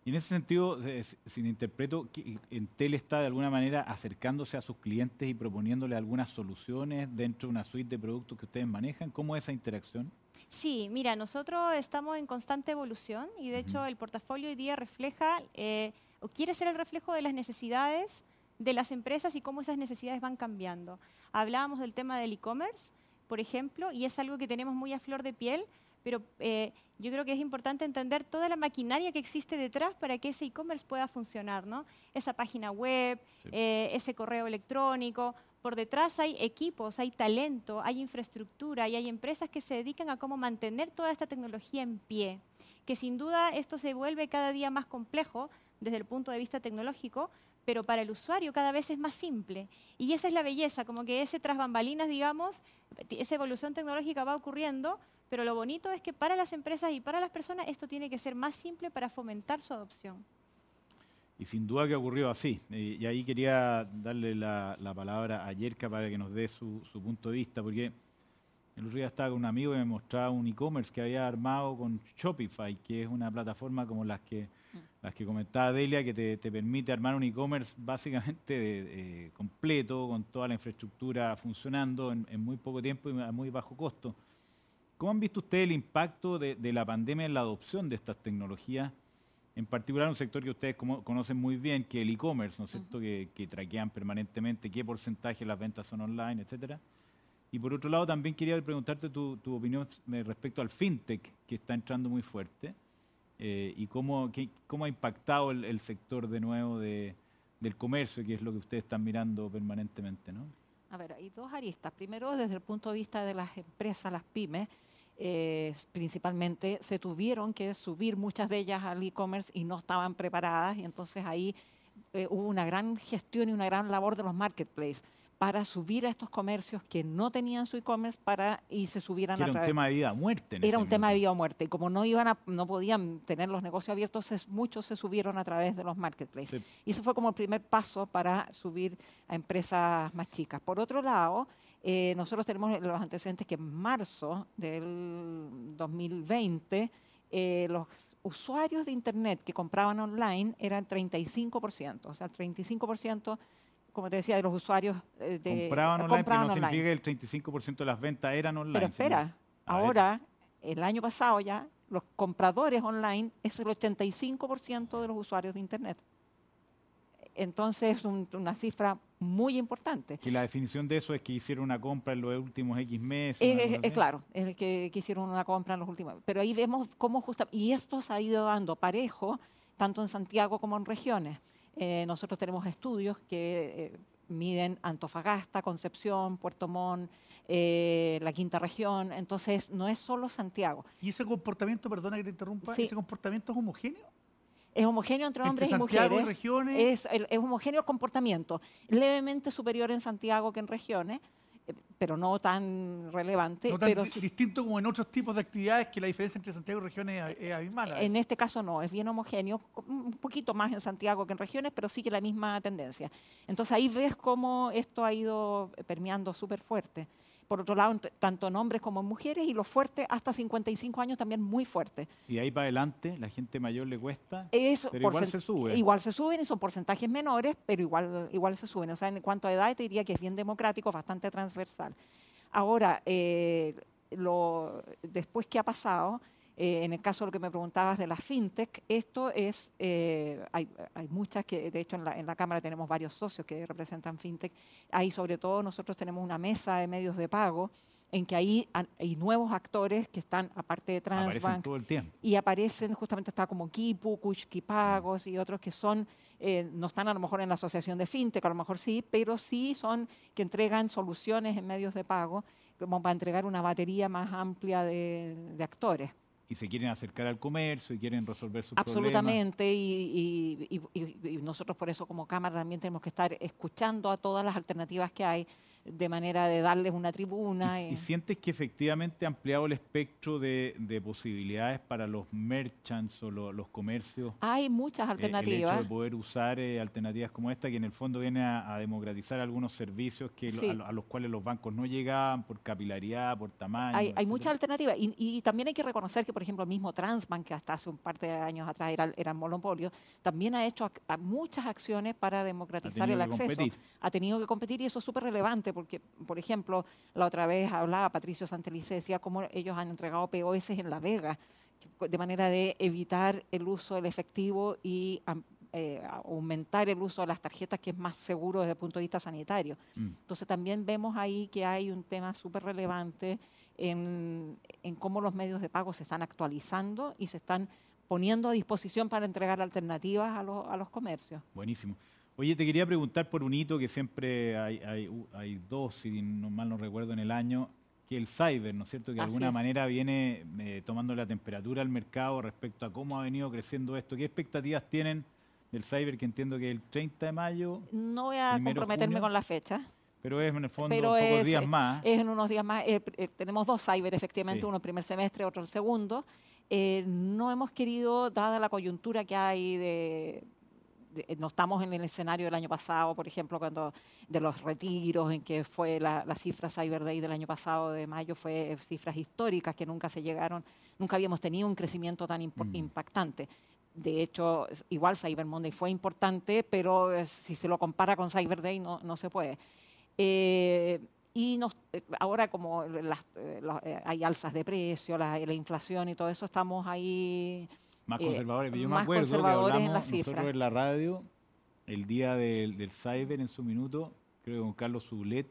[SPEAKER 3] Y en ese sentido, eh, si si me interpreto, Entel está de alguna manera acercándose a sus clientes y proponiéndole algunas soluciones dentro de una suite de productos que ustedes manejan. ¿Cómo es esa interacción?
[SPEAKER 6] Sí, mira, nosotros estamos en constante evolución y de hecho el portafolio hoy día refleja eh, o quiere ser el reflejo de las necesidades de las empresas y cómo esas necesidades van cambiando. Hablábamos del tema del e-commerce. por ejemplo, y es algo que tenemos muy a flor de piel, pero eh, yo creo que es importante entender toda la maquinaria que existe detrás para que ese e-commerce pueda funcionar, ¿no? Esa página web, eh, ese correo electrónico, por detrás hay equipos, hay talento, hay infraestructura y hay empresas que se dedican a cómo mantener toda esta tecnología en pie, que sin duda esto se vuelve cada día más complejo desde el punto de vista tecnológico, pero para el usuario cada vez es más simple. Y esa es la belleza, como que ese tras bambalinas, digamos, esa evolución tecnológica va ocurriendo, pero lo bonito es que para las empresas y para las personas esto tiene que ser más simple para fomentar su adopción.
[SPEAKER 3] Y sin duda que ocurrió así. Y, ahí quería darle la, palabra a Yerka para que nos dé su, punto de vista, porque el otro día estaba con un amigo y me mostraba un e-commerce que había armado con Shopify, que es una plataforma como las que, las que comentaba Delia, que te, permite armar un e-commerce básicamente completo, con toda la infraestructura funcionando en, muy poco tiempo y a muy bajo costo. ¿Cómo han visto ustedes el impacto de, de la pandemia en la adopción de estas tecnologías? En particular un sector que ustedes conocen muy bien, que es el e-commerce, ¿no es cierto?, que, traquean permanentemente qué porcentaje de las ventas son online, etcétera. Y por otro lado, también quería preguntarte tu, opinión respecto al fintech, que está entrando muy fuerte, eh, y cómo, cómo ha impactado el, sector de nuevo de, del comercio, que es lo que ustedes están mirando permanentemente, ¿no?
[SPEAKER 4] A ver, hay dos aristas. Primero, desde el punto de vista de las empresas, las pymes, eh, principalmente se tuvieron que subir muchas de ellas al e-commerce y no estaban preparadas y entonces ahí eh, hubo una gran gestión y una gran labor de los marketplaces para subir a estos comercios que no tenían su e-commerce para y se subieran
[SPEAKER 3] a Era un tema de vida o muerte.
[SPEAKER 4] era un tema de vida o muerte. Y como no iban no podían tener los negocios abiertos, muchos se subieron a través de los marketplaces. Y eso fue como el primer paso para subir a empresas más chicas. Por otro lado, eh, nosotros tenemos los antecedentes que en marzo del 2020 eh, los usuarios de Internet que compraban online eran 35%, o sea, el 35%, como te decía, de los usuarios
[SPEAKER 3] eh, de, compraban online, pero no significa que el 35% de las ventas eran online.
[SPEAKER 4] Pero espera, ahora, el año pasado ya, los compradores online es el 85% de los usuarios de Internet. Entonces, es una cifra muy importante.
[SPEAKER 3] Y la definición de eso es que hicieron una compra en los últimos X meses.
[SPEAKER 4] Es, claro, es que, que, hicieron una compra en los últimos. Pero ahí vemos cómo justo. Y esto se ha ido dando parejo, tanto en Santiago como en regiones. Eh, nosotros tenemos estudios que eh, miden Antofagasta, Concepción, Puerto Montt, eh, la quinta región. Entonces, no es solo Santiago.
[SPEAKER 2] ¿Y ese comportamiento, perdona que te interrumpa, ese comportamiento es homogéneo?
[SPEAKER 4] Es homogéneo entre hombres y mujeres. regiones. Es, es homogéneo el comportamiento, levemente superior en Santiago que en regiones, eh, pero no tan relevante.
[SPEAKER 2] No
[SPEAKER 4] tan pero
[SPEAKER 2] distinto como en otros tipos de actividades que la diferencia entre Santiago y regiones es, abismal.
[SPEAKER 4] En este caso no, es bien homogéneo, un poquito más en Santiago que en regiones, pero sigue la misma tendencia. Entonces ahí ves cómo esto ha ido permeando súper fuerte por otro lado, tanto en hombres como en mujeres, y los fuertes hasta 55 años también muy fuertes.
[SPEAKER 3] Y ahí para adelante, la gente mayor le cuesta, pero igual se sube.
[SPEAKER 4] Igual se suben y son porcentajes menores, pero igual, igual se suben. O sea, en cuanto a edad, te diría que es bien democrático, bastante transversal. Ahora, eh, lo, después que ha pasado, eh, en el caso de lo que me preguntabas de la fintech, esto es, eh, hay, muchas que, de hecho en la, Cámara tenemos varios socios que representan fintech. Ahí sobre todo nosotros tenemos una mesa de medios de pago en que ahí hay nuevos actores que están, aparte de Transbank,
[SPEAKER 3] todo el tiempo.
[SPEAKER 4] y aparecen, justamente está como Kipu, Kuchkipagos y otros que son, eh, no están a lo mejor en la asociación de FinTech, a lo mejor sí, pero sí son que entregan soluciones en medios de pago como para entregar una batería más amplia de actores
[SPEAKER 3] y se quieren acercar al comercio y quieren resolver sus
[SPEAKER 4] Absolutamente, problemas. Absolutamente, y, nosotros por eso como Cámara también tenemos que estar escuchando a todas las alternativas que hay de manera de darles una tribuna.
[SPEAKER 3] ¿Y, sientes que efectivamente ha ampliado el espectro de, posibilidades para los merchants o los comercios?
[SPEAKER 4] Hay muchas alternativas.
[SPEAKER 3] Eh, el hecho de poder usar eh, alternativas como esta, que en el fondo viene a, democratizar algunos servicios que a, los cuales los bancos no llegaban por capilaridad, por tamaño.
[SPEAKER 4] Hay, muchas alternativas. Y, también hay que reconocer que, por ejemplo, el mismo Transbank, que hasta hace un par de años atrás era, era monopolio, también ha hecho muchas acciones para democratizar el acceso. Ha tenido que competir y eso es súper relevante porque, por ejemplo, la otra vez hablaba Patricio Santelice, decía cómo ellos han entregado POS en La Vega, de manera de evitar el uso del efectivo y eh, aumentar el uso de las tarjetas, que es más seguro desde el punto de vista sanitario.
[SPEAKER 3] Mm.
[SPEAKER 4] Entonces también vemos ahí que hay un tema súper relevante en, en cómo los medios de pago se están actualizando y se están poniendo a disposición para entregar alternativas a, los- a los comercios.
[SPEAKER 3] Buenísimo. Oye, te quería preguntar por un hito que siempre hay, hay, u- hay dos, si no mal no recuerdo, en el año, que el cyber, ¿no es cierto? Que de
[SPEAKER 4] Así
[SPEAKER 3] alguna
[SPEAKER 4] es.
[SPEAKER 3] manera viene eh, tomando la temperatura al mercado respecto a cómo ha venido creciendo esto. ¿Qué expectativas tienen del cyber, que entiendo que el 30 de mayo,
[SPEAKER 4] No voy a comprometerme
[SPEAKER 3] junio.
[SPEAKER 4] con la fecha,
[SPEAKER 3] pero es en el fondo
[SPEAKER 4] Pero
[SPEAKER 3] pocos
[SPEAKER 4] es,
[SPEAKER 3] días más?
[SPEAKER 4] es en unos días más. eh, eh, tenemos dos cyber, efectivamente,
[SPEAKER 3] Sí.
[SPEAKER 4] uno el primer semestre, otro el segundo. Eh, no hemos querido, dada la coyuntura que hay de, no estamos en el escenario del año pasado, por ejemplo, cuando de los retiros, en que fue la, la cifra Cyber Day del año pasado de mayo, fue cifras históricas que nunca se llegaron, nunca habíamos tenido un crecimiento tan
[SPEAKER 3] Mm.
[SPEAKER 4] impactante. De hecho, igual Cyber Monday fue importante, pero eh, si se lo compara con Cyber Day no, no se puede. Eh, y nos- eh, ahora como las- eh, eh, hay alzas de precio, la, la inflación y todo eso, estamos ahí
[SPEAKER 3] Más
[SPEAKER 4] eh,
[SPEAKER 3] conservadores. Yo me
[SPEAKER 4] más
[SPEAKER 3] acuerdo que
[SPEAKER 4] en
[SPEAKER 3] hablamos
[SPEAKER 4] la
[SPEAKER 3] nosotros en la radio el día del, del cyber en su minuto, creo que con Carlos Zulet,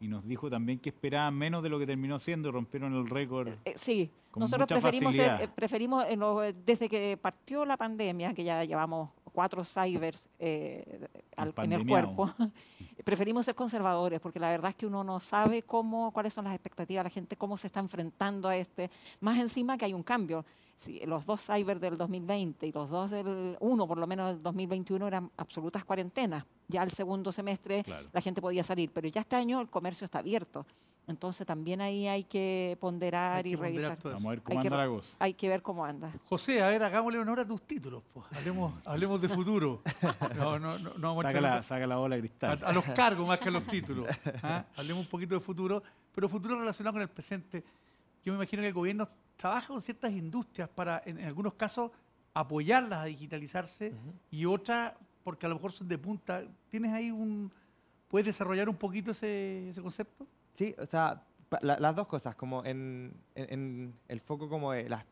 [SPEAKER 3] y nos dijo también que esperaban menos de lo que terminó siendo, rompieron el récord.
[SPEAKER 4] Eh, sí,
[SPEAKER 3] Con
[SPEAKER 4] nosotros preferimos, eh, preferimos en los- eh, desde que partió la pandemia, que ya llevamos cuatro cybers eh, al- en el cuerpo, preferimos ser conservadores, porque la verdad es que uno no sabe cómo, cuáles son las expectativas de la gente, cómo se está enfrentando a este. Más encima que hay un cambio. Si los dos cyber del 2020 y los dos del uno, por lo menos del 2021, eran absolutas cuarentenas. Ya el segundo semestre
[SPEAKER 3] Claro.
[SPEAKER 4] la gente podía salir, pero ya este año el comercio está abierto. Entonces también ahí hay que ponderar
[SPEAKER 2] Hay que
[SPEAKER 4] y
[SPEAKER 2] ponderar
[SPEAKER 4] revisar.
[SPEAKER 3] Vamos a ver cómo
[SPEAKER 4] Hay que
[SPEAKER 3] anda
[SPEAKER 4] re-
[SPEAKER 3] la cosa.
[SPEAKER 4] Hay que ver cómo anda.
[SPEAKER 2] José, a ver, hagámosle honor a tus títulos. pues. Hablemos, hablemos de futuro. No, no, no, no vamos a
[SPEAKER 3] Saca
[SPEAKER 2] echar-
[SPEAKER 3] la, saca la bola cristal.
[SPEAKER 2] a, a los cargos más que a los títulos. ¿ah? Hablemos un poquito de futuro, pero futuro relacionado con el presente. Yo me imagino que el gobierno trabaja con ciertas industrias para, en, en algunos casos, apoyarlas a digitalizarse y otras, porque a lo mejor son de punta. ¿Tienes ahí un... ¿Puedes desarrollar un poquito ese, ese concepto?
[SPEAKER 5] Sí, o sea, la- las dos cosas, como en, en- en el foco como de las...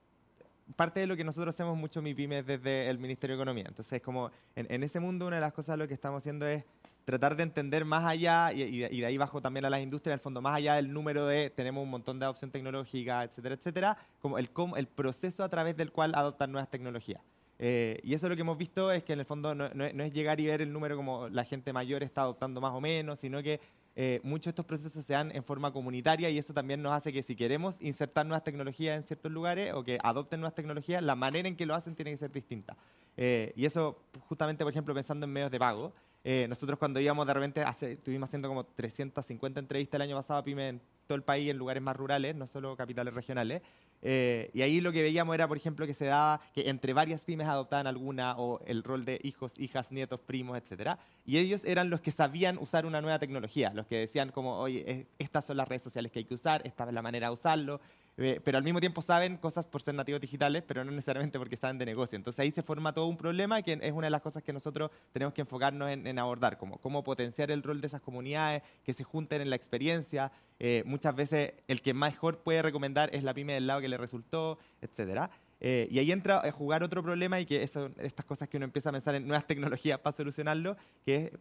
[SPEAKER 5] Parte de lo que nosotros hacemos mucho mi pymes desde el Ministerio de Economía. Entonces, como en, en ese mundo una de las cosas lo que estamos haciendo es tratar de entender más allá, y, y de, ahí bajo también a las industrias, en el fondo, más allá del número de, tenemos un montón de adopción tecnológica, etcétera, etcétera, como el, el proceso a través del cual adoptan nuevas tecnologías. Eh, y eso lo que hemos visto es que en el fondo no, no es- no es llegar y ver el número como la gente mayor está adoptando más o menos, sino que eh, muchos de estos procesos se dan en forma comunitaria y eso también nos hace que si queremos insertar nuevas tecnologías en ciertos lugares o que adopten nuevas tecnologías, la manera en que lo hacen tiene que ser distinta. Eh, y eso justamente, por ejemplo, pensando en medios de pago, eh, nosotros cuando íbamos de repente, hace, estuvimos haciendo como 350 entrevistas el año pasado a pymes en todo el país, en lugares más rurales, no solo capitales regionales. Eh, y ahí lo que veíamos era, por ejemplo, que se daba que entre varias pymes adoptaban alguna o el rol de hijos, hijas, nietos, primos, etcétera. Y ellos eran los que sabían usar una nueva tecnología, los que decían como, oye, es- estas son las redes sociales que hay que usar, esta es la manera de usarlo. Eh, pero al mismo tiempo saben cosas por ser nativos digitales, pero no necesariamente porque saben de negocio. Entonces ahí se forma todo un problema que es una de las cosas que nosotros tenemos que enfocarnos en, abordar, como cómo potenciar el rol de esas comunidades, que se junten en la experiencia. Eh, muchas veces el que mejor puede recomendar es la pyme del lado que le resultó, etcétera. Eh, y ahí entra a jugar otro problema y que son estas cosas que uno empieza a pensar en nuevas tecnologías para solucionarlo, que es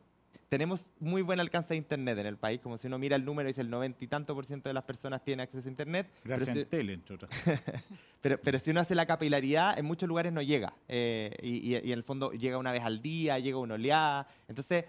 [SPEAKER 5] tenemos muy buen alcance de Internet en el país, como si uno mira el número y dice el noventa y tanto por ciento de las personas tiene acceso a Internet. pero
[SPEAKER 3] Gracias
[SPEAKER 5] si-
[SPEAKER 3] a Entel, entre otras.
[SPEAKER 5] pero, pero si uno hace la capilaridad, en muchos lugares no llega. Eh, y, y- y en el fondo llega una vez al día, llega una oleada. Entonces,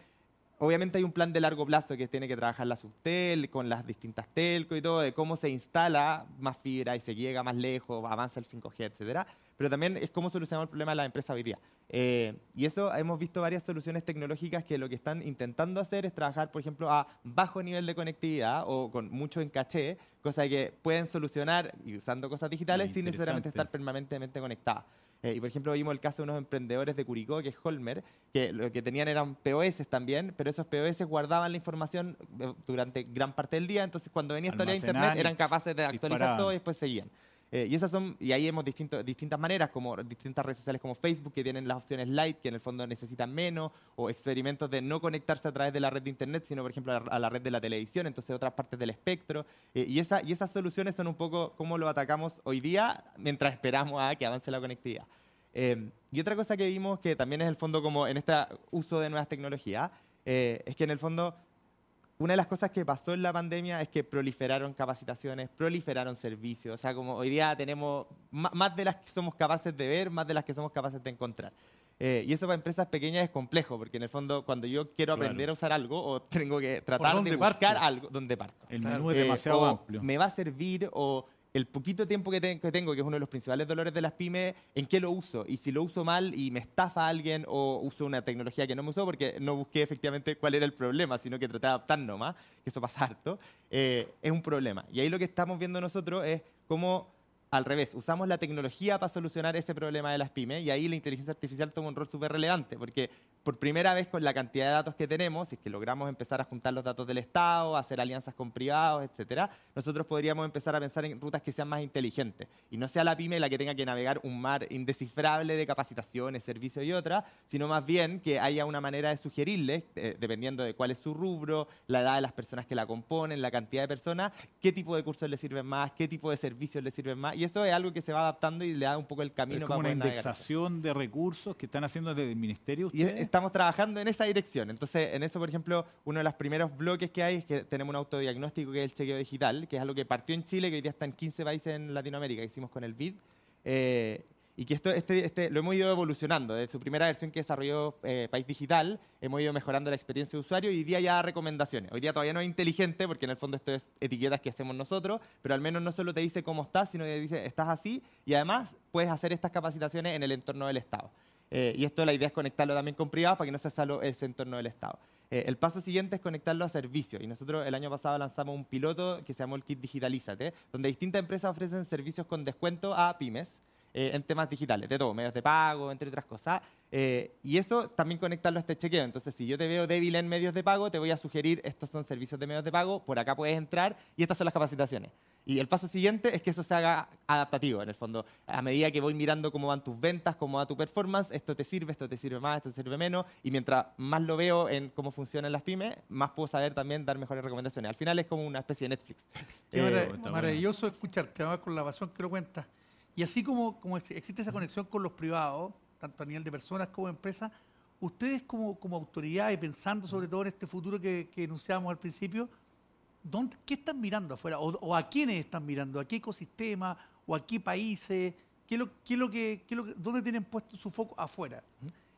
[SPEAKER 5] obviamente hay un plan de largo plazo que tiene que trabajar la Subtel con las distintas telco y todo, de cómo se instala más fibra y se llega más lejos, avanza el 5G, etcétera. Pero también es cómo solucionamos el problema de la empresa hoy día. Eh, y eso hemos visto varias soluciones tecnológicas que lo que están intentando hacer es trabajar, por ejemplo, a bajo nivel de conectividad o con mucho en caché, cosa que pueden solucionar y usando cosas digitales
[SPEAKER 3] Ah,
[SPEAKER 5] sin necesariamente estar permanentemente conectadas. Eh, y por ejemplo vimos el caso de unos emprendedores de Curicó, que es Holmer, que lo que tenían eran POS también, pero esos POS guardaban la información eh, durante gran parte del día, entonces cuando venía hora de internet eran capaces de actualizar todo y después seguían. Eh, y esas son, y ahí hemos distinto- distintas maneras, como distintas redes sociales como Facebook, que tienen las opciones light, que en el fondo necesitan menos, o experimentos de no conectarse a través de la red de internet, sino por ejemplo a a la red de la televisión, entonces otras partes del espectro. Eh, y, esa, y esas soluciones son un poco cómo lo atacamos hoy día mientras esperamos a que avance la conectividad. Eh, y otra cosa que vimos que también es el fondo como en este uso de nuevas tecnologías, eh, es que en el fondo una de las cosas que pasó en la pandemia es que proliferaron capacitaciones, proliferaron servicios. O sea, como hoy día tenemos más de las que somos capaces de ver, más de las que somos capaces de encontrar. Eh, y eso para empresas pequeñas es complejo, porque en el fondo cuando yo quiero aprender a usar algo o tengo que tratar de buscar algo, ¿dónde parto?
[SPEAKER 3] El menú es demasiado amplio.
[SPEAKER 5] Me va a servir o el poquito tiempo que, tengo, que es uno de los principales dolores de las pymes, ¿en qué lo uso? Y si lo uso mal y me estafa alguien o uso una tecnología que no me usó porque no busqué efectivamente cuál era el problema, sino que traté de adaptar nomás, que eso pasa harto, eh, es un problema. Y ahí lo que estamos viendo nosotros es cómo al revés, usamos la tecnología para solucionar ese problema de las pymes y ahí la inteligencia artificial toma un rol súper relevante, porque por primera vez con la cantidad de datos que tenemos, si es que logramos empezar a juntar los datos del Estado, hacer alianzas con privados, etcétera, nosotros podríamos empezar a pensar en rutas que sean más inteligentes. Y no sea la pyme la que tenga que navegar un mar indescifrable de capacitaciones, servicios y otras, sino más bien que haya una manera de sugerirles, eh, dependiendo de cuál es su rubro, la edad de las personas que la componen, la cantidad de personas, qué tipo de cursos les sirven más, qué tipo de servicios les sirven más y eso es algo que se va adaptando y le da un poco el camino
[SPEAKER 3] es como una indexación de recursos que están haciendo desde el ministerio.
[SPEAKER 5] Y estamos trabajando en esa dirección. Entonces, en eso, por ejemplo, uno de los primeros bloques que hay es que tenemos un autodiagnóstico que es el chequeo digital, que es algo que partió en Chile, que hoy día está en 15 países en Latinoamérica, que hicimos con el BID. Eh, y que esto, este, este, lo hemos ido evolucionando. Desde su primera versión que desarrolló eh, País Digital, hemos ido mejorando la experiencia de usuario y hoy día ya da recomendaciones. Hoy día todavía no es inteligente, porque en el fondo esto es etiquetas que hacemos nosotros, pero al menos no solo te dice cómo estás, sino que te dice estás así y además puedes hacer estas capacitaciones en el entorno del Estado. Eh, y esto la idea es conectarlo también con privados para que no sea solo ese entorno del Estado. Eh, el paso siguiente es conectarlo a servicios. Y nosotros el año pasado lanzamos un piloto que se llamó el Kit Digitalízate, donde distintas empresas ofrecen servicios con descuento a pymes. Eh, en temas digitales, de todo, medios de pago, entre otras cosas. Eh, y eso también conectarlo a este chequeo. Entonces, si yo te veo débil en medios de pago, te voy a sugerir, estos son servicios de medios de pago, por acá puedes entrar y estas son las capacitaciones. Y el paso siguiente es que eso se haga adaptativo, en el fondo. A medida que voy mirando cómo van tus ventas, cómo va tu performance, esto te sirve, esto te sirve más, esto te sirve menos. Y mientras más lo veo en cómo funcionan las pymes, más puedo saber también dar mejores recomendaciones. Al final es como una especie de Netflix.
[SPEAKER 2] Eh, maravilloso escucharte, además con la pasión que lo cuentas. Y así como, como existe esa conexión con los privados, tanto a nivel de personas como de empresas, ustedes como, como autoridad y pensando sobre todo en este futuro que, que enunciábamos al principio, ¿dónde, ¿qué están mirando afuera? O, a quiénes están mirando? ¿A qué ecosistema? ¿O a qué países? ¿Qué lo, qué lo que, qué lo ¿Dónde tienen puesto su foco afuera?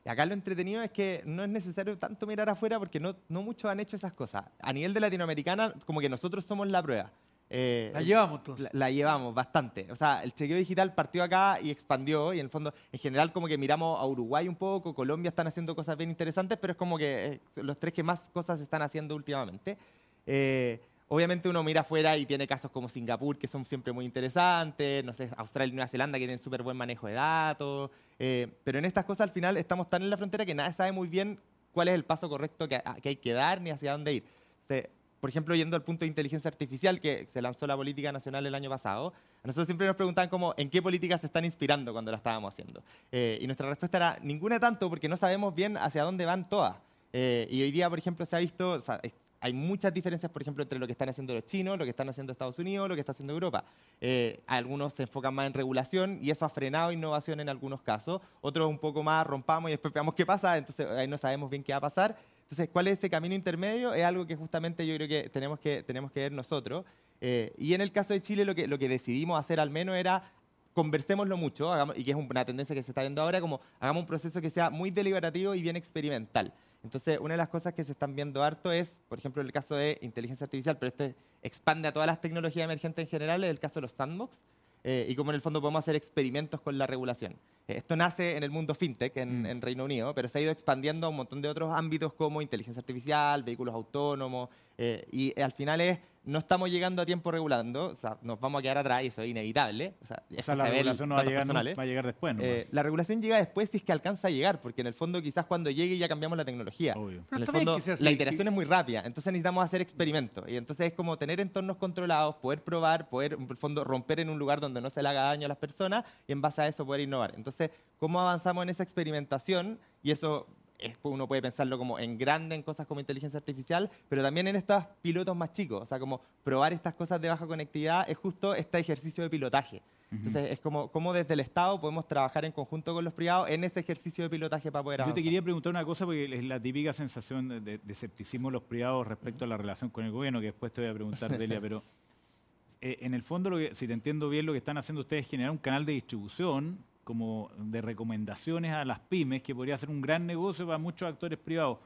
[SPEAKER 5] Y acá lo entretenido es que no es necesario tanto mirar afuera porque no, no muchos han hecho esas cosas. A nivel de Latinoamericana, como que nosotros somos la prueba.
[SPEAKER 2] Eh, la llevamos todos.
[SPEAKER 5] La, llevamos bastante. O sea, el chequeo digital partió acá y expandió y en el fondo, en general como que miramos a Uruguay un poco, Colombia están haciendo cosas bien interesantes, pero es como que eh, los tres que más cosas están haciendo últimamente. Eh, obviamente uno mira afuera y tiene casos como Singapur que son siempre muy interesantes, no sé, Australia y Nueva Zelanda que tienen súper buen manejo de datos, pero en estas cosas al final estamos tan en la frontera que nadie sabe muy bien cuál es el paso correcto que, que hay que dar ni hacia dónde ir por ejemplo, yendo al punto de inteligencia artificial que se lanzó la política nacional el año pasado, a nosotros siempre nos preguntaban como, ¿en qué políticas se están inspirando cuando la estábamos haciendo? Eh, y nuestra respuesta era, ninguna tanto, porque no sabemos bien hacia dónde van todas. Eh, y hoy día, por ejemplo, se ha visto, hay muchas diferencias, por ejemplo, entre lo que están haciendo los chinos, lo que están haciendo Estados Unidos, lo que está haciendo Europa. Eh, algunos se enfocan más en regulación y eso ha frenado innovación en algunos casos. Otros un poco más rompamos y después veamos qué pasa, entonces ahí no sabemos bien qué va a pasar. Entonces, ¿cuál es ese camino intermedio? Es algo que justamente yo creo que tenemos que, tenemos que ver nosotros. Eh, y en el caso de Chile, lo que, lo que decidimos hacer al menos era conversémoslo mucho, y que es una tendencia que se está viendo ahora, como hagamos un proceso que sea muy deliberativo y bien experimental. Entonces, una de las cosas que se están viendo harto es, por ejemplo, el caso de inteligencia artificial, pero esto expande a todas las tecnologías emergentes en general, es el caso de los sandbox, eh, y cómo en el fondo podemos hacer experimentos con la regulación. Eh, esto nace en el mundo fintech en, mm. en, Reino Unido, pero se ha ido expandiendo a un montón de otros ámbitos como inteligencia artificial, vehículos autónomos, eh, y al final es no estamos llegando a tiempo regulando, o sea, nos vamos a quedar atrás y eso es inevitable. O sea,
[SPEAKER 3] la regulación no va, a llegar, va a llegar después.
[SPEAKER 5] Eh, la regulación llega después si es que alcanza a llegar, porque en el fondo quizás cuando llegue ya cambiamos la tecnología. En el fondo la iteración es muy rápida, entonces necesitamos hacer experimentos. Y entonces es como tener entornos controlados, poder probar, poder en el fondo romper en un lugar donde no se le haga daño a las personas y en base a eso poder innovar. Entonces, ¿cómo avanzamos en esa experimentación? Y eso es- uno puede pensarlo como en grande, en cosas como inteligencia artificial, pero también en estos pilotos más chicos. O sea, como probar estas cosas de baja conectividad es justo este ejercicio de pilotaje. Entonces, es como, como desde el Estado podemos trabajar en conjunto con los privados en ese ejercicio de pilotaje para poder
[SPEAKER 3] Yo
[SPEAKER 5] avanzar.
[SPEAKER 3] te quería preguntar una cosa porque es la típica sensación de, de- de escepticismo de los privados respecto a la relación con el gobierno, que después te voy a preguntar, Delia, pero eh, en el fondo, lo que, si te entiendo bien, lo que están haciendo ustedes es generar un canal de distribución como de recomendaciones a las pymes, que podría ser un gran negocio para muchos actores privados.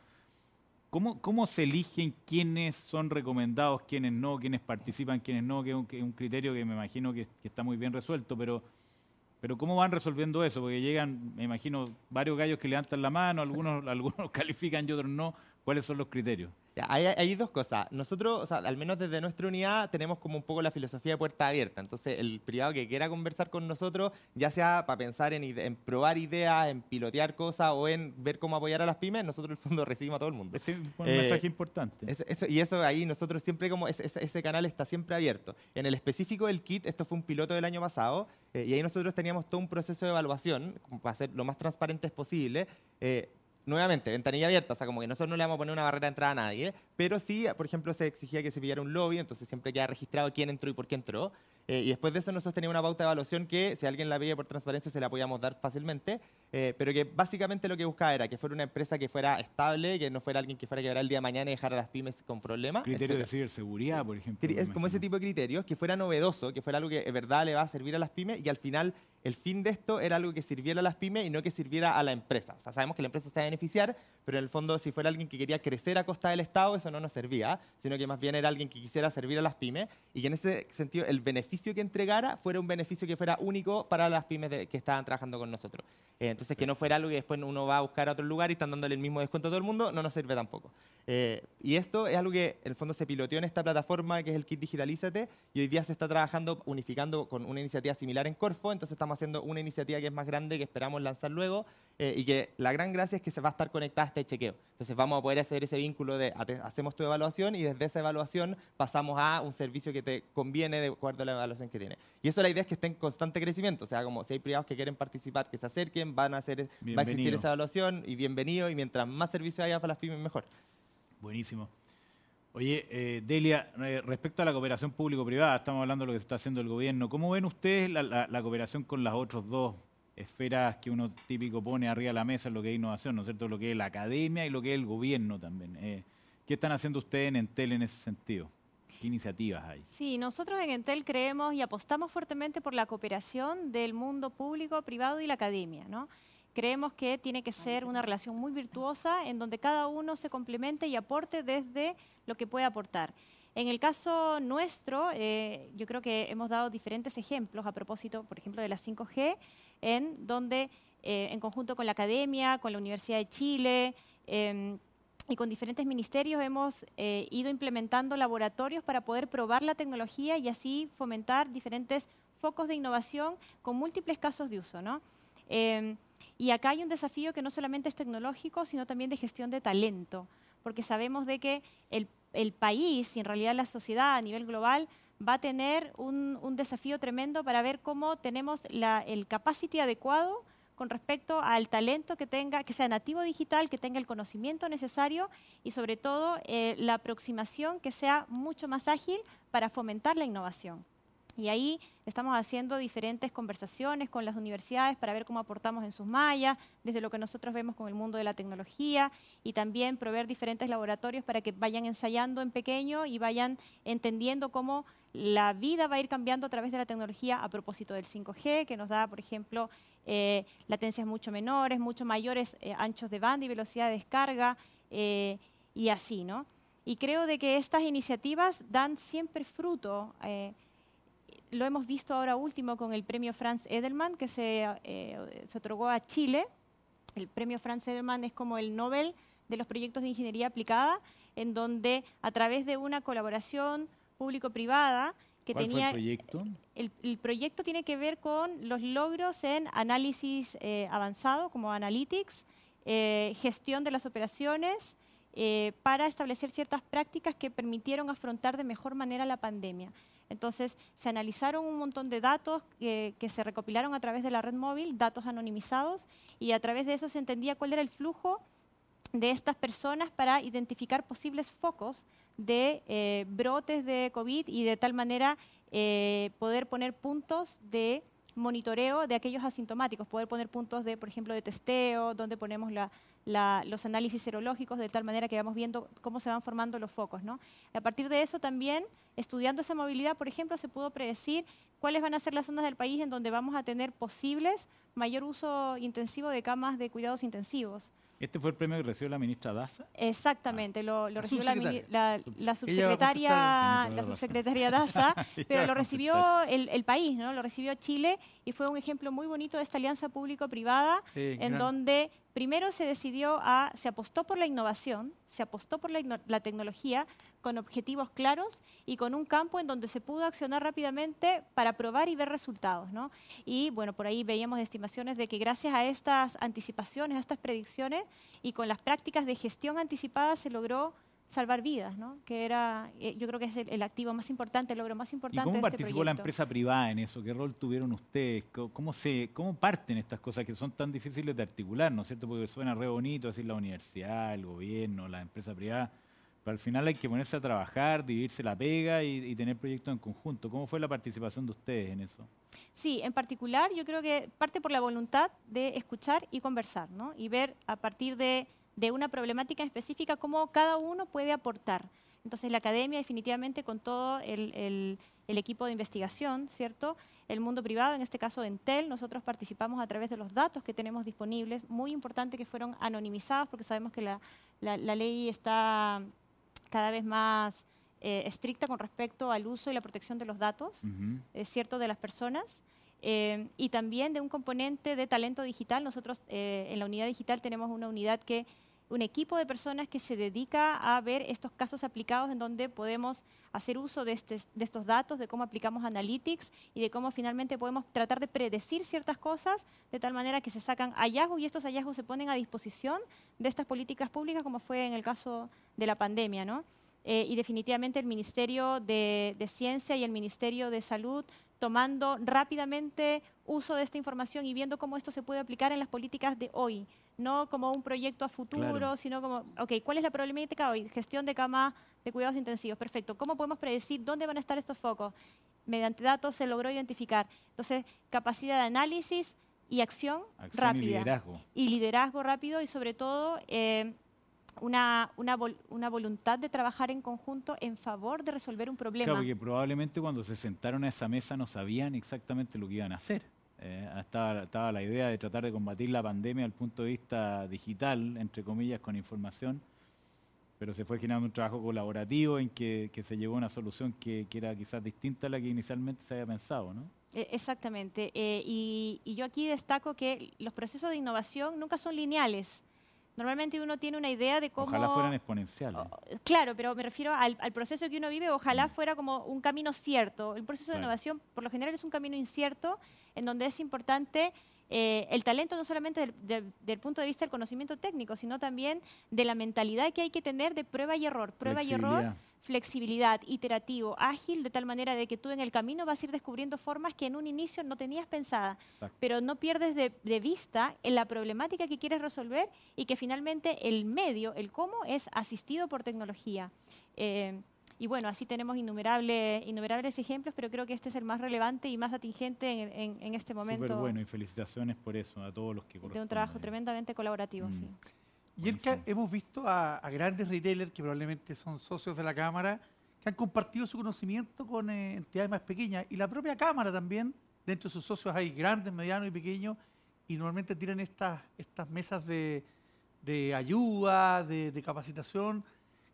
[SPEAKER 3] ¿Cómo, ¿Cómo se eligen quiénes son recomendados, quiénes no, quiénes participan, quiénes no? Que es un, que un criterio que me imagino que, que está muy bien resuelto, pero, pero ¿cómo van resolviendo eso? Porque llegan, me imagino, varios gallos que levantan la mano, algunos, algunos califican y otros no. ¿Cuáles son los criterios?
[SPEAKER 5] Hay, hay dos cosas. Nosotros, o sea, al menos desde nuestra unidad, tenemos como un poco la filosofía de puerta abierta. Entonces, el privado que quiera conversar con nosotros, ya sea para pensar en, en probar ideas, en pilotear cosas o en ver cómo apoyar a las pymes, nosotros en el fondo recibimos a todo el mundo.
[SPEAKER 3] Ese es un
[SPEAKER 5] Eh,
[SPEAKER 3] mensaje importante.
[SPEAKER 5] Eso- eso- y eso ahí nosotros siempre como ese, ese- ese canal está siempre abierto. En el específico del kit, esto fue un piloto del año pasado, eh, y ahí nosotros teníamos todo un proceso de evaluación para ser lo más transparentes posible. Eh, nuevamente, ventanilla abierta, o sea, como que nosotros no le vamos a poner una barrera de entrada a nadie, pero sí, por ejemplo, se exigía que se pillara un lobby, entonces siempre queda registrado quién entró y por qué entró. Eh, y después de eso nosotros teníamos una pauta de evaluación que si alguien la pide por transparencia se la podíamos dar fácilmente, eh, pero que básicamente lo que buscaba era que fuera una empresa que fuera estable, que no fuera alguien que fuera a quebrar el día de mañana y dejar a las pymes con problemas.
[SPEAKER 3] Criterio
[SPEAKER 5] Eso-
[SPEAKER 3] de ciberseguridad, por ejemplo.
[SPEAKER 5] Es como ese tipo de criterios, que fuera novedoso, que fuera algo que en verdad le va a servir a las pymes y al final el fin de esto era algo que sirviera a las pymes y no que sirviera a la empresa. O sea, sabemos que la empresa se va a beneficiar, pero en el fondo si fuera alguien que quería crecer a costa del Estado, eso no nos servía, sino que más bien era alguien que quisiera servir a las pymes y que en ese sentido el beneficio que entregara fuera un beneficio que fuera único para las pymes de- que estaban trabajando con nosotros. Eh, entonces, que no fuera algo que después uno va a buscar a otro lugar y están dándole el mismo descuento a todo el mundo, no nos sirve tampoco. Eh, y esto es algo que en el fondo se piloteó en esta plataforma que es el Kit Digitalízate y hoy día se está trabajando unificando con una iniciativa similar en Corfo, entonces estamos haciendo una iniciativa que es más grande que esperamos lanzar luego eh, y que la gran gracia es que se va a estar conectada a este chequeo. Entonces vamos a poder hacer ese vínculo de hacemos tu evaluación y desde esa evaluación pasamos a un servicio que te conviene de acuerdo a la evaluación que tiene. Y eso la idea es que esté en constante crecimiento, o sea, como si hay privados que quieren participar, que se acerquen, van a hacer, va a existir esa evaluación y bienvenido y mientras más servicio haya para las pymes mejor.
[SPEAKER 3] Buenísimo. Oye, eh, Delia, eh, respecto a la cooperación público-privada, estamos hablando de lo que está haciendo el gobierno. ¿Cómo ven ustedes la, cooperación con las otras dos esferas que uno típico pone arriba de la mesa, lo que es innovación, ¿no es cierto? Lo que es la academia y lo que es el gobierno también. Eh, ¿Qué están haciendo ustedes en Entel en ese sentido? ¿Qué iniciativas hay?
[SPEAKER 6] Sí, nosotros en Entel creemos y apostamos fuertemente por la cooperación del mundo público, privado y la academia, ¿no? Creemos que tiene que ser una relación muy virtuosa en donde cada uno se complemente y aporte desde lo que puede aportar. En el caso nuestro, eh, yo creo que hemos dado diferentes ejemplos a propósito, por ejemplo, de la 5G, en donde eh, en conjunto con la academia, con la Universidad de Chile, em, y con diferentes ministerios hemos eh, ido implementando laboratorios para poder probar la tecnología y así fomentar diferentes focos de innovación con múltiples casos de uso. ¿no? Eh, y acá hay un desafío que no solamente es tecnológico, sino también de gestión de talento, porque sabemos de que el, país y en realidad la sociedad a nivel global va a tener un, un desafío tremendo para ver cómo tenemos la- el capacity adecuado con respecto al talento que tenga, que sea nativo digital, que tenga el conocimiento necesario y sobre todo eh, la aproximación que sea mucho más ágil para fomentar la innovación. Y ahí estamos haciendo diferentes conversaciones con las universidades para ver cómo aportamos en sus mallas, desde lo que nosotros vemos con el mundo de la tecnología y también proveer diferentes laboratorios para que vayan ensayando en pequeño y vayan entendiendo cómo la vida va a ir cambiando a través de la tecnología a propósito del 5G, que nos da, por ejemplo, eh, latencias mucho menores, mucho mayores eh, anchos de banda y velocidad de descarga eh, y así, ¿no? Y creo de que estas iniciativas dan siempre fruto. Lo hemos visto ahora último con el premio Franz Edelman, que se, eh, se otorgó a Chile. El premio Franz Edelman es como el Nobel de los proyectos de ingeniería aplicada, en donde a través de una colaboración público-privada que
[SPEAKER 3] ¿Cuál
[SPEAKER 6] tenía
[SPEAKER 3] fue el proyecto?
[SPEAKER 6] el, el proyecto tiene que ver con los logros en análisis eh, avanzado, como Analytics, eh, gestión de las operaciones, eh, para establecer ciertas prácticas que permitieron afrontar de mejor manera la pandemia. Entonces, se analizaron un montón de datos que, se recopilaron a través de la red móvil, datos anonimizados, y a través de eso se entendía cuál era el flujo de estas personas para identificar posibles focos de eh, brotes de COVID y de tal manera eh, poder poner puntos de monitoreo de aquellos asintomáticos, poder poner puntos de, por ejemplo, de testeo, donde ponemos los análisis serológicos de tal manera que vamos viendo cómo se van formando los focos. ¿no? A partir de eso también, estudiando esa movilidad, por ejemplo, se pudo predecir cuáles van a ser las zonas del país en donde vamos a tener posibles mayor uso intensivo de camas de cuidados intensivos.
[SPEAKER 3] ¿Este fue el premio que recibió la ministra Daza?
[SPEAKER 6] Exactamente, lo, recibió la, subsecretaria, la subsecretaria Daza, pero lo recibió el, país, ¿no? Lo recibió Chile y fue un ejemplo muy bonito de esta alianza público-privada en donde primero se decidió a, se apostó por la innovación, se apostó por la, tecnología con objetivos claros y con un campo en donde se pudo accionar rápidamente para probar y ver resultados. ¿no? Y bueno, por ahí veíamos estimaciones de que gracias a estas anticipaciones, a estas predicciones y con las prácticas de gestión anticipada se logró salvar vidas, ¿no? que era, eh, yo creo que es el, activo más importante, el logro más importante. ¿Y
[SPEAKER 3] cómo
[SPEAKER 6] de este
[SPEAKER 3] participó la empresa privada en eso? ¿Qué rol tuvieron ustedes? ¿Cómo, se, ¿Cómo parten estas cosas que son tan difíciles de articular, ¿no es cierto? Porque suena re bonito decir la universidad, el gobierno, la empresa privada, pero al final hay que ponerse a trabajar, dividirse la pega y, tener proyectos en conjunto. ¿Cómo fue la participación de ustedes en eso?
[SPEAKER 6] Sí, en particular yo creo que parte por la voluntad de escuchar y conversar, ¿no? Y ver a partir de una problemática específica, cómo cada uno puede aportar. Entonces, la academia definitivamente con todo el, equipo de investigación, ¿cierto? El mundo privado, en este caso Entel, nosotros participamos a través de los datos que tenemos disponibles, muy importante que fueron anonimizados, porque sabemos que la, ley está cada vez más eh, estricta con respecto al uso y la protección de los datos, es cierto, de las personas. Eh, y también de un componente de talento digital. Nosotros eh, en la unidad digital tenemos una unidad que un equipo de personas que se dedica a ver estos casos aplicados en donde podemos hacer uso de, estos datos, de cómo aplicamos analytics y de cómo finalmente podemos tratar de predecir ciertas cosas de tal manera que se sacan hallazgos y estos hallazgos se ponen a disposición de estas políticas públicas como fue en el caso de la pandemia. ¿no? Eh, y definitivamente el Ministerio de Ciencia y el Ministerio de Salud tomando rápidamente uso de esta información y viendo cómo esto se puede aplicar en las políticas de hoy, no como un proyecto a futuro, sino como, ok, ¿cuál es la problemática hoy? Gestión de camas de cuidados intensivos, perfecto. ¿Cómo podemos predecir dónde van a estar estos focos? Mediante datos se logró identificar. Entonces, capacidad de análisis y acción, rápida. Y
[SPEAKER 3] liderazgo.
[SPEAKER 6] Y liderazgo rápido y sobre todo... Eh, una, una, una, voluntad de trabajar en conjunto en favor de resolver un problema.
[SPEAKER 3] Claro, porque probablemente cuando se sentaron a esa mesa no sabían exactamente lo que iban a hacer. Eh, estaba, estaba, la idea de tratar de combatir la pandemia el punto de vista digital, entre comillas, con información, pero se fue generando un trabajo colaborativo en que, se llevó a una solución que, era quizás distinta a la que inicialmente se había pensado, ¿no?
[SPEAKER 6] E, exactamente. Eh, y yo aquí destaco que los procesos de innovación nunca son lineales. Normalmente uno tiene una idea de cómo...
[SPEAKER 3] Ojalá fueran exponenciales.
[SPEAKER 6] claro, pero me refiero al, proceso que uno vive, ojalá mm. fuera como un camino cierto. El proceso de innovación, por lo general, es un camino incierto, en donde es importante eh, el talento no solamente del, punto de vista del conocimiento técnico, sino también de la mentalidad que hay que tener de prueba y error. Prueba y error flexibilidad, iterativo, ágil, de tal manera de que tú en el camino vas a ir descubriendo formas que en un inicio no tenías pensada, pero no pierdes de, vista en la problemática que quieres resolver y que finalmente el medio, el cómo, es asistido por tecnología. Eh, y bueno, así tenemos innumerables, innumerables ejemplos, pero creo que este es el más relevante y más atingente en, este momento.
[SPEAKER 3] Súper bueno y felicitaciones por eso a todos los que
[SPEAKER 6] De un trabajo tremendamente colaborativo, mm. sí.
[SPEAKER 2] Y es que hemos visto a, grandes retailers que probablemente son socios de la Cámara, que han compartido su conocimiento con eh, entidades más pequeñas. Y la propia Cámara también, dentro de sus socios hay grandes, medianos y pequeños, y normalmente tienen estas, estas mesas de, ayuda, de, capacitación.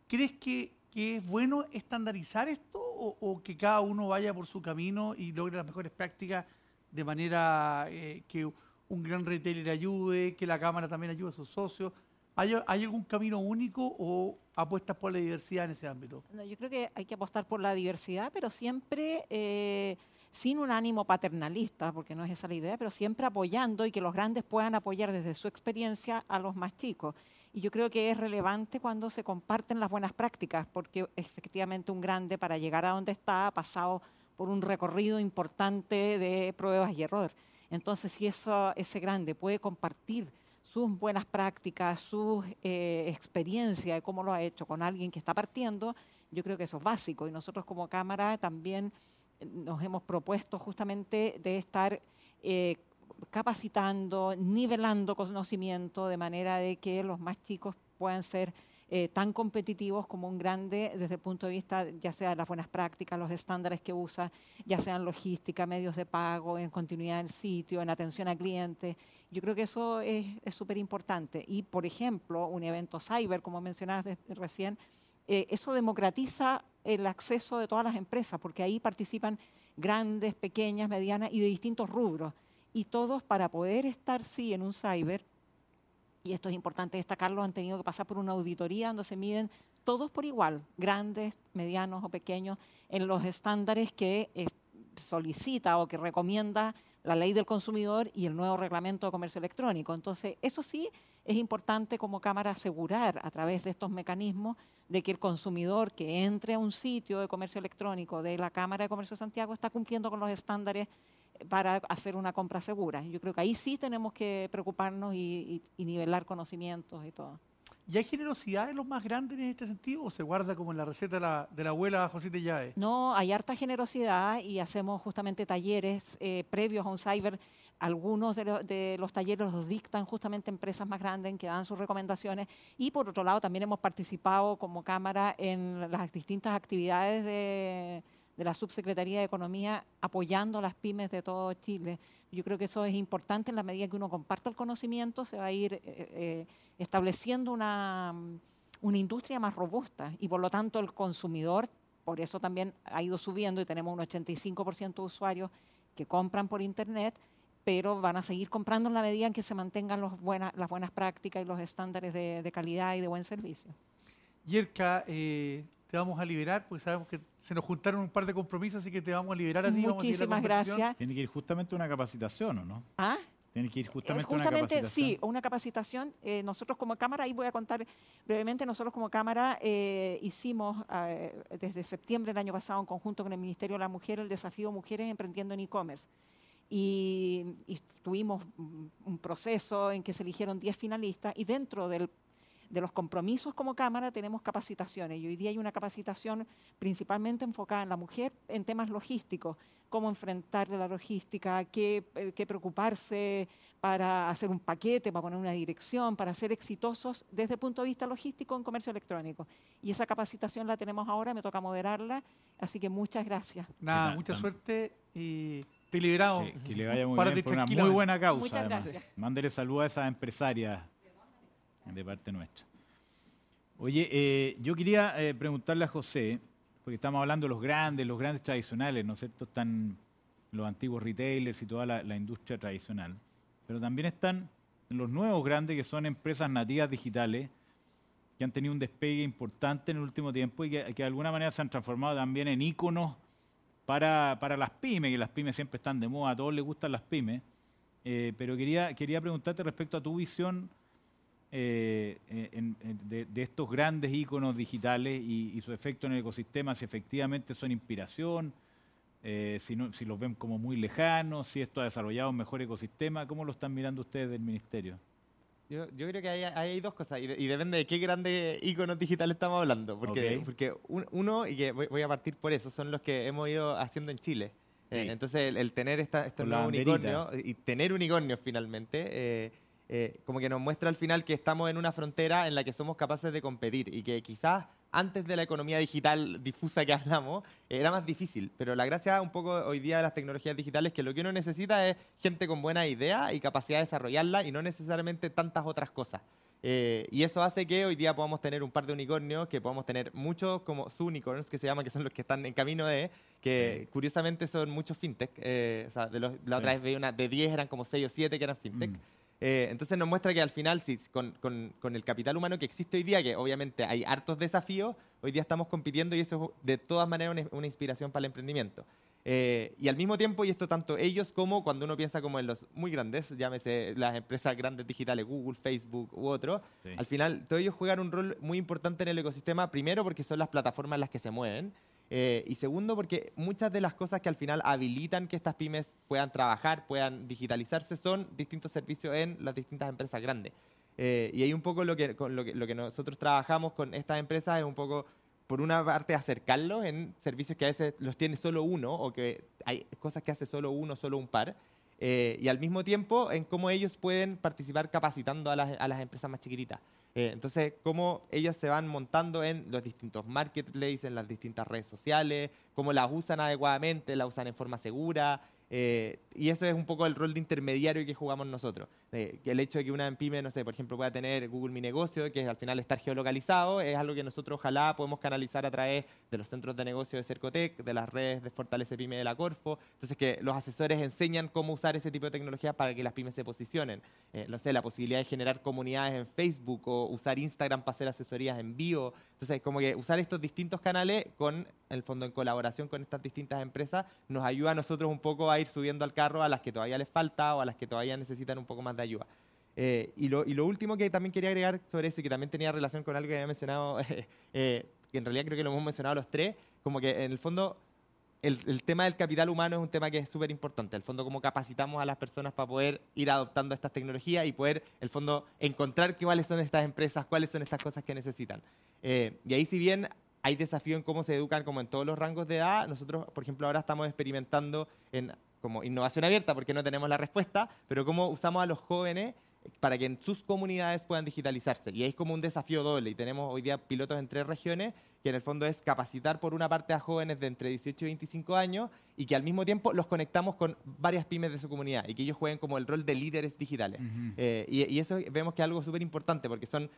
[SPEAKER 2] ¿Crees que, es bueno estandarizar esto o, que cada uno vaya por su camino y logre las mejores prácticas de manera eh, que un gran retailer ayude, que la Cámara también ayude a sus socios? ¿Hay, algún camino único o apuestas por la diversidad en ese ámbito?
[SPEAKER 4] No, yo creo que hay que apostar por la diversidad, pero siempre eh, sin un ánimo paternalista, porque no es esa la idea, pero siempre apoyando y que los grandes puedan apoyar desde su experiencia a los más chicos. Y yo creo que es relevante cuando se comparten las buenas prácticas, porque efectivamente un grande para llegar a donde está ha pasado por un recorrido importante de pruebas y error. Entonces, si eso, ese grande puede compartir sus buenas prácticas, su eh, experiencia de cómo lo ha hecho con alguien que está partiendo, yo creo que eso es básico. Y nosotros como Cámara también eh, nos hemos propuesto justamente de estar eh, capacitando, nivelando conocimiento de manera de que los más chicos puedan ser eh, tan competitivos como un grande desde el punto de vista ya sea las buenas prácticas, los estándares que usa, ya sea en logística, medios de pago, en continuidad del sitio, en atención al cliente. Yo creo que eso es súper importante. Y, por ejemplo, un evento cyber, como mencionabas recién, eh, eso democratiza el acceso de todas las empresas, porque ahí participan grandes, pequeñas, medianas y de distintos rubros. Y todos para poder estar, sí, en un cyber, y esto es importante destacarlo, han tenido que pasar por una auditoría donde se miden todos por igual, grandes, medianos o pequeños, en los estándares que eh, solicita o que recomienda la ley del consumidor y el nuevo reglamento de comercio electrónico. Entonces, eso sí es importante como Cámara asegurar a través de estos mecanismos de que el consumidor que entre a un sitio de comercio electrónico de la Cámara de Comercio de Santiago está cumpliendo con los estándares para hacer una compra segura. Yo creo que ahí sí tenemos que preocuparnos y, nivelar conocimientos y todo.
[SPEAKER 2] ¿Y hay generosidad en los más grandes en este sentido o se guarda como en la receta de la, de la abuela José Yae?
[SPEAKER 4] No, hay harta generosidad y hacemos justamente talleres eh, previos a un cyber. Algunos de, de, los talleres los dictan justamente empresas más grandes que dan sus recomendaciones y por otro lado también hemos participado como Cámara en las distintas actividades de de la Subsecretaría de Economía apoyando a las pymes de todo Chile. Yo creo que eso es importante en la medida que uno comparta el conocimiento, se va a ir eh, eh, estableciendo una, una industria más robusta y por lo tanto el consumidor, por eso también ha ido subiendo y tenemos un 85% de usuarios que compran por Internet, pero van a seguir comprando en la medida en que se mantengan los las buenas prácticas y los estándares de, calidad y de buen servicio.
[SPEAKER 2] Yerka, eh, te vamos a liberar, porque sabemos que se nos juntaron un par de compromisos, así que te vamos a liberar a ti.
[SPEAKER 4] Muchísimas gracias.
[SPEAKER 3] Tiene que ir justamente una capacitación, ¿o no?
[SPEAKER 4] ¿Ah?
[SPEAKER 3] Tiene que ir justamente, una capacitación.
[SPEAKER 4] Sí, una capacitación. Eh, nosotros como Cámara, ahí voy a contar brevemente, nosotros como Cámara eh, hicimos eh, desde septiembre del año pasado en conjunto con el Ministerio de la Mujer el desafío Mujeres Emprendiendo en E-Commerce. Y, y, tuvimos un proceso en que se eligieron 10 finalistas y dentro del de los compromisos como Cámara tenemos capacitaciones y hoy día hay una capacitación principalmente enfocada en la mujer en temas logísticos, cómo enfrentar la logística, qué, eh, qué preocuparse para hacer un paquete, para poner una dirección, para ser exitosos desde el punto de vista logístico en comercio electrónico. Y esa capacitación la tenemos ahora, me toca moderarla, así que muchas gracias.
[SPEAKER 2] Nada, mucha suerte y te liberamos.
[SPEAKER 3] que le vaya muy bien por una muy buena causa. Muchas gracias. Mándele saludos a esas empresarias de parte nuestra. Oye, eh, yo quería eh, preguntarle a José, porque estamos hablando de los grandes, los grandes tradicionales, ¿no es cierto? Están los antiguos retailers y toda la, industria tradicional, pero también están los nuevos grandes que son empresas nativas digitales que han tenido un despegue importante en el último tiempo y que, de alguna manera se han transformado también en íconos para, para, las pymes, que las pymes siempre están de moda, a todos les gustan las pymes. Eh, pero quería, quería preguntarte respecto a tu visión eh, de, estos grandes iconos digitales y, su efecto en el ecosistema, si efectivamente son inspiración, eh, si, si los ven como muy lejanos, si esto ha desarrollado un mejor ecosistema, ¿cómo lo están mirando ustedes del Ministerio?
[SPEAKER 5] Yo, creo que hay, hay, dos cosas y, depende de qué grandes iconos digitales estamos hablando. Porque, porque uno, y que voy, a partir por eso, son los que hemos ido haciendo en Chile. Eh, entonces, el, tener esta, estos nuevos unicornios y tener unicornios finalmente eh, como que nos muestra al final que estamos en una frontera en la que somos capaces de competir y que quizás antes de la economía digital difusa que hablamos era más difícil, pero la gracia un poco hoy día de las tecnologías digitales es que lo que uno necesita es gente con buena idea y capacidad de desarrollarla y no necesariamente tantas otras cosas. Eh, y eso hace que hoy día podamos tener un par de unicornios, que podamos tener muchos como unicorns, que se llaman, que son los que están en camino de, que curiosamente son muchos fintech. Eh, o sea, de los, la otra vez veía una, de 10 eran como 6 o 7 que eran fintech. Mm. Eh, entonces nos muestra que al final, sí, con, el capital humano que existe hoy día, que obviamente hay hartos desafíos, hoy día estamos compitiendo y eso es de todas maneras una, inspiración para el emprendimiento. Eh, y al mismo tiempo, y esto tanto ellos como cuando uno piensa como en los muy grandes, llámese las empresas grandes digitales, Google, Facebook u otros, al final todos ellos juegan un rol muy importante en el ecosistema, primero porque son las plataformas las que se mueven, Eh, y segundo, porque muchas de las cosas que al final habilitan que estas pymes puedan trabajar, puedan digitalizarse, son distintos servicios en las distintas empresas grandes. Eh, y hay un poco lo que, con lo que, lo que nosotros trabajamos con estas empresas es un poco, por una parte, acercarlos en servicios que a veces los tiene solo uno o que hay cosas que hace solo uno, solo un par. Eh, y al mismo tiempo en cómo ellos pueden participar capacitando a las, a las empresas más chiquititas. Eh, entonces, cómo ellos se van montando en los distintos marketplaces, en las distintas redes sociales, cómo las usan adecuadamente, las usan en forma segura, eh, y eso es un poco el rol de intermediario que jugamos nosotros. Eh, el hecho de que una pyme, no sé, por ejemplo, pueda tener Google Mi Negocio, que al final estar geolocalizado, es algo que nosotros ojalá podemos canalizar a través de los centros de negocio de Cercotec, de las redes de Fortalece Pyme de la Corfo. Entonces, que los asesores enseñan cómo usar ese tipo de tecnología para que las pymes se posicionen. Eh, no sé, la posibilidad de generar comunidades en Facebook o usar Instagram para hacer asesorías en vivo. Entonces, como que usar estos distintos canales con, en el fondo, en colaboración con estas distintas empresas, nos ayuda a nosotros un poco a ir subiendo al carro a las que todavía les falta o a las que todavía necesitan un poco más de ayuda. Eh, y, lo, y, lo, último que también quería agregar sobre eso y que también tenía relación con algo que había mencionado, eh, que en realidad creo que lo hemos mencionado los tres, como que en el fondo el, el tema del capital humano es un tema que es súper importante. El fondo, cómo capacitamos a las personas para poder ir adoptando estas tecnologías y poder, el fondo, encontrar cuáles son estas empresas, cuáles son estas cosas que necesitan. Eh, y ahí, si bien hay desafío en cómo se educan como en todos los rangos de edad, nosotros, por ejemplo, ahora estamos experimentando en como innovación abierta porque no tenemos la respuesta, pero cómo usamos a los jóvenes para que en sus comunidades puedan digitalizarse. Y ahí es como un desafío doble. Y tenemos hoy día pilotos en tres regiones, que en el fondo es capacitar por una parte a jóvenes de entre 18 y 25 años y que al mismo tiempo los conectamos con varias pymes de su comunidad y que ellos jueguen como el rol de líderes digitales. Uh -huh. eh, y, y, eso vemos que es algo súper importante porque son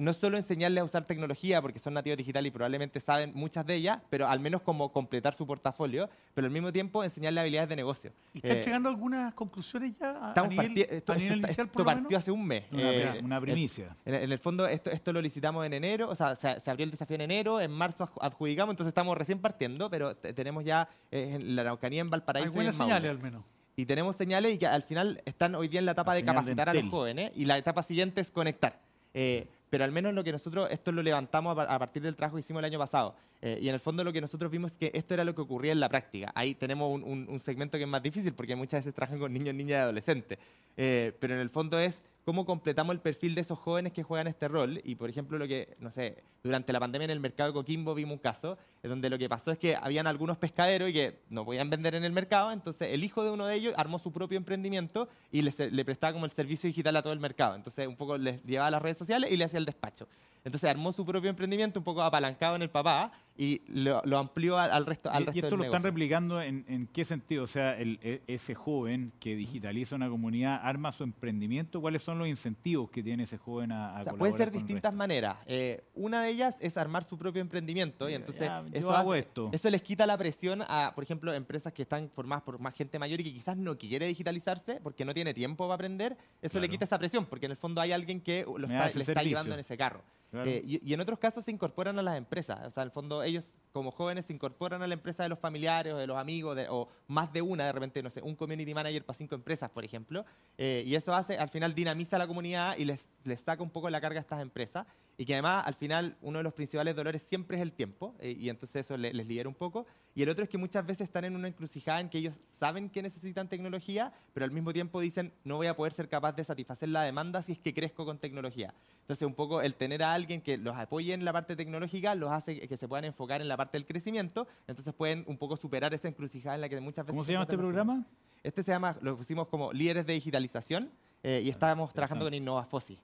[SPEAKER 5] no solo enseñarles a usar tecnología, porque son nativos digitales y probablemente saben muchas de ellas, pero al menos como completar su portafolio, pero al mismo tiempo enseñarles habilidades de negocio.
[SPEAKER 2] ¿Y están eh, llegando algunas conclusiones ya a, nivel,
[SPEAKER 5] esto,
[SPEAKER 2] a nivel
[SPEAKER 5] esto,
[SPEAKER 2] inicial?
[SPEAKER 5] esto partió hace un mes.
[SPEAKER 3] Una, eh, una primicia.
[SPEAKER 5] En, en, el fondo, esto, esto lo licitamos en enero, o sea, se, se, abrió el desafío en enero, en marzo adjudicamos, entonces estamos recién partiendo, pero tenemos ya eh, en la Araucanía, en Valparaíso.
[SPEAKER 2] Hay buenas señales al menos
[SPEAKER 5] y tenemos señales y que al final están hoy día en la etapa de capacitar de a los jóvenes y la etapa siguiente es conectar. Eh, pero al menos lo que nosotros, esto lo levantamos a partir del trabajo que hicimos el año pasado. Eh, y en el fondo lo que nosotros vimos es que esto era lo que ocurría en la práctica. Ahí tenemos un, un, segmento que es más difícil porque muchas veces trabajan con niños, niñas y adolescentes. Eh, pero en el fondo es cómo completamos el perfil de esos jóvenes que juegan este rol. Y, por ejemplo, lo que, no sé, durante la pandemia en el mercado de Coquimbo vimos un caso donde lo que pasó es que habían algunos pescaderos y que no podían vender en el mercado, entonces el hijo de uno de ellos armó su propio emprendimiento y le, le prestaba como el servicio digital a todo el mercado. Entonces, un poco les llevaba a las redes sociales y le hacía el despacho. Entonces armó su propio emprendimiento un poco apalancado en el papá y lo, lo amplió al, al, resto, al
[SPEAKER 3] ¿Y,
[SPEAKER 5] resto
[SPEAKER 3] ¿Y esto
[SPEAKER 5] del
[SPEAKER 3] lo
[SPEAKER 5] negocio.
[SPEAKER 3] están replicando en, en, qué sentido? O sea, el, e, ese joven que digitaliza una comunidad arma su emprendimiento. ¿Cuáles son los incentivos que tiene ese joven a, a
[SPEAKER 5] o sea, Pueden ser distintas maneras. Eh, una de ellas es armar su propio emprendimiento y entonces
[SPEAKER 3] ya,
[SPEAKER 5] eso, hace, eso, les quita la presión a, por ejemplo, empresas que están formadas por más gente mayor y que quizás no quiere digitalizarse porque no tiene tiempo para aprender. Eso claro. le quita esa presión porque en el fondo hay alguien que lo está, le está llevando en ese carro. Eh, y, en otros casos se incorporan a las empresas. O sea, el fondo ellos como jóvenes se incorporan a la empresa de los familiares o de los amigos o más de una, de repente, no sé, un community manager para cinco empresas, por ejemplo. Eh, y eso hace, al final dinamiza la comunidad y les, les saca un poco la carga a estas empresas. Y que además, al final, uno de los principales dolores siempre es el tiempo. Eh, y entonces eso les, les libera un poco. Y el otro es que muchas veces están en una encrucijada en que ellos saben que necesitan tecnología, pero al mismo tiempo dicen, no voy a poder ser capaz de satisfacer la demanda si es que crezco con tecnología. Entonces, un poco el tener a alguien que los apoye en la parte tecnológica los hace que se puedan enfocar en la parte del crecimiento, entonces pueden un poco superar esa encrucijada en la que muchas veces...
[SPEAKER 3] ¿Cómo se llama este programa?
[SPEAKER 5] Este se llama, lo pusimos como líderes de digitalización eh, y estábamos trabajando con InnovaFosi.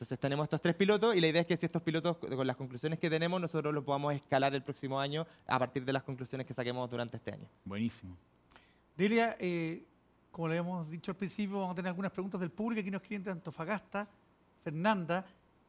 [SPEAKER 5] Entonces tenemos estos tres pilotos y la idea es que si estos pilotos, con las conclusiones que tenemos, nosotros los podamos escalar el próximo año a partir de las conclusiones que saquemos durante este año.
[SPEAKER 3] Buenísimo.
[SPEAKER 2] Delia, eh, como le hemos dicho al principio, vamos a tener algunas preguntas del público. Aquí nos quieren de Antofagasta, Fernanda.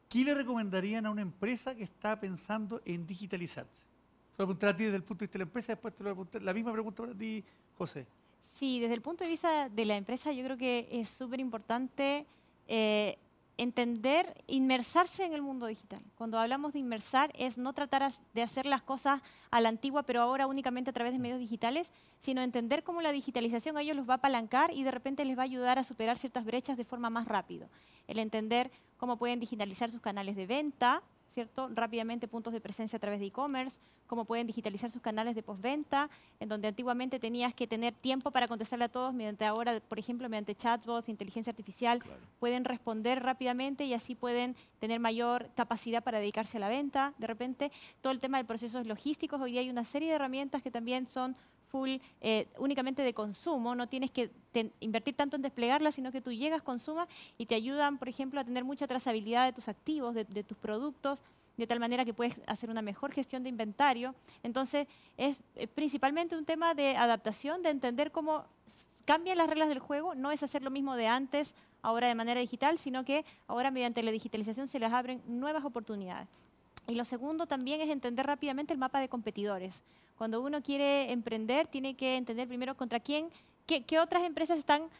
[SPEAKER 2] ¿Qué le recomendarían a una empresa que está pensando en digitalizarse? Se lo preguntar a ti desde el punto de vista de la empresa, después te lo voy a preguntar. La misma pregunta para ti, José.
[SPEAKER 6] Sí, desde el punto de vista de la empresa, yo creo que es súper importante eh, entender, inmersarse en el mundo digital. Cuando hablamos de inmersar es no tratar de hacer las cosas a la antigua, pero ahora únicamente a través de medios digitales, sino entender cómo la digitalización a ellos los va a apalancar y de repente les va a ayudar a superar ciertas brechas de forma más rápido. El entender cómo pueden digitalizar sus canales de venta, ¿cierto? Rápidamente puntos de presencia a través de e-commerce, cómo pueden digitalizar sus canales de postventa, en donde antiguamente tenías que tener tiempo para contestarle a todos, mediante ahora, por ejemplo, mediante chatbots, inteligencia artificial, pueden responder rápidamente y así pueden tener mayor capacidad para dedicarse a la venta. De repente, todo el tema de procesos logísticos, hoy hay una serie de herramientas que también son eh, únicamente de consumo, no tienes que invertir tanto en desplegarlas, sino que tú llegas, consumas y te ayudan, por ejemplo, a tener mucha trazabilidad de tus activos, de, tus productos, de tal manera que puedes hacer una mejor gestión de inventario. Entonces, es principalmente un tema de adaptación, de entender cómo cambian las reglas del juego, no es hacer lo mismo de antes, ahora de manera digital, sino que ahora mediante la digitalización se les abren nuevas oportunidades. Y lo segundo también es entender rápidamente el mapa de competidores. Cuando uno quiere emprender, tiene que entender primero contra quién, qué, otras empresas están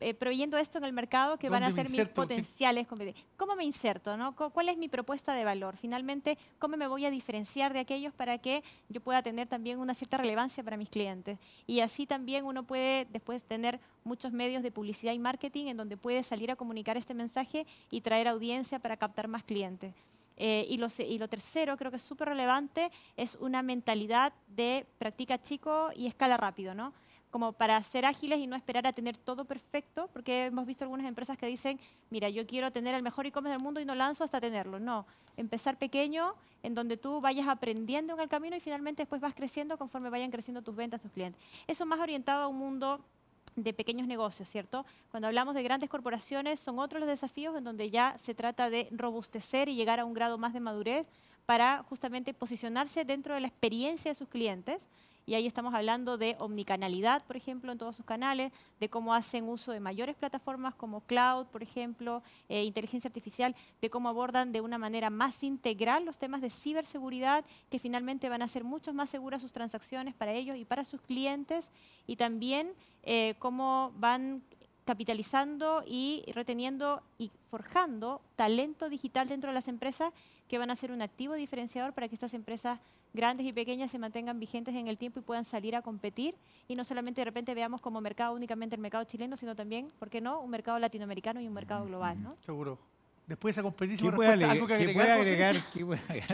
[SPEAKER 6] eh, proveyendo esto en el mercado que van a ser mis potenciales competidores. ¿Cómo me inserto? No? ¿Cuál es mi propuesta de valor? Finalmente, ¿cómo me voy a diferenciar de aquellos para que yo pueda tener también una cierta relevancia para mis clientes? Y así también uno puede después tener muchos medios de publicidad y marketing en donde puede salir a comunicar este mensaje y traer audiencia para captar más clientes. Eh, y, lo, tercero, creo que es súper relevante, es una mentalidad de practica chico y escala rápido, ¿no? Como para ser ágiles y no esperar a tener todo perfecto, porque hemos visto algunas empresas que dicen, mira, yo quiero tener el mejor e-commerce del mundo y no lanzo hasta tenerlo. No, empezar pequeño, en donde tú vayas aprendiendo en el camino y finalmente después vas creciendo conforme vayan creciendo tus ventas, tus clientes. Eso más orientado a un mundo de pequeños negocios, ¿cierto? Cuando hablamos de grandes corporaciones, son otros los desafíos en donde ya se trata de robustecer y llegar a un grado más de madurez para justamente posicionarse dentro de la experiencia de sus clientes y ahí estamos hablando de omnicanalidad, por ejemplo, en todos sus canales, de cómo hacen uso de mayores plataformas como cloud, por ejemplo, eh, inteligencia artificial, de cómo abordan de una manera más integral los temas de ciberseguridad, que finalmente van a ser mucho más seguras sus transacciones para ellos y para sus clientes, y también eh, cómo van capitalizando y reteniendo y forjando talento digital dentro de las empresas que van a ser un activo diferenciador para que estas empresas grandes y pequeñas se mantengan vigentes en el tiempo y puedan salir a competir y no solamente de repente veamos como mercado únicamente el mercado chileno, sino también, ¿por qué no?, un mercado latinoamericano y un mercado global, ¿no?
[SPEAKER 2] Seguro después de esa competición,
[SPEAKER 3] ¿Qué puede algo que agregar? ¿Qué puede agregar?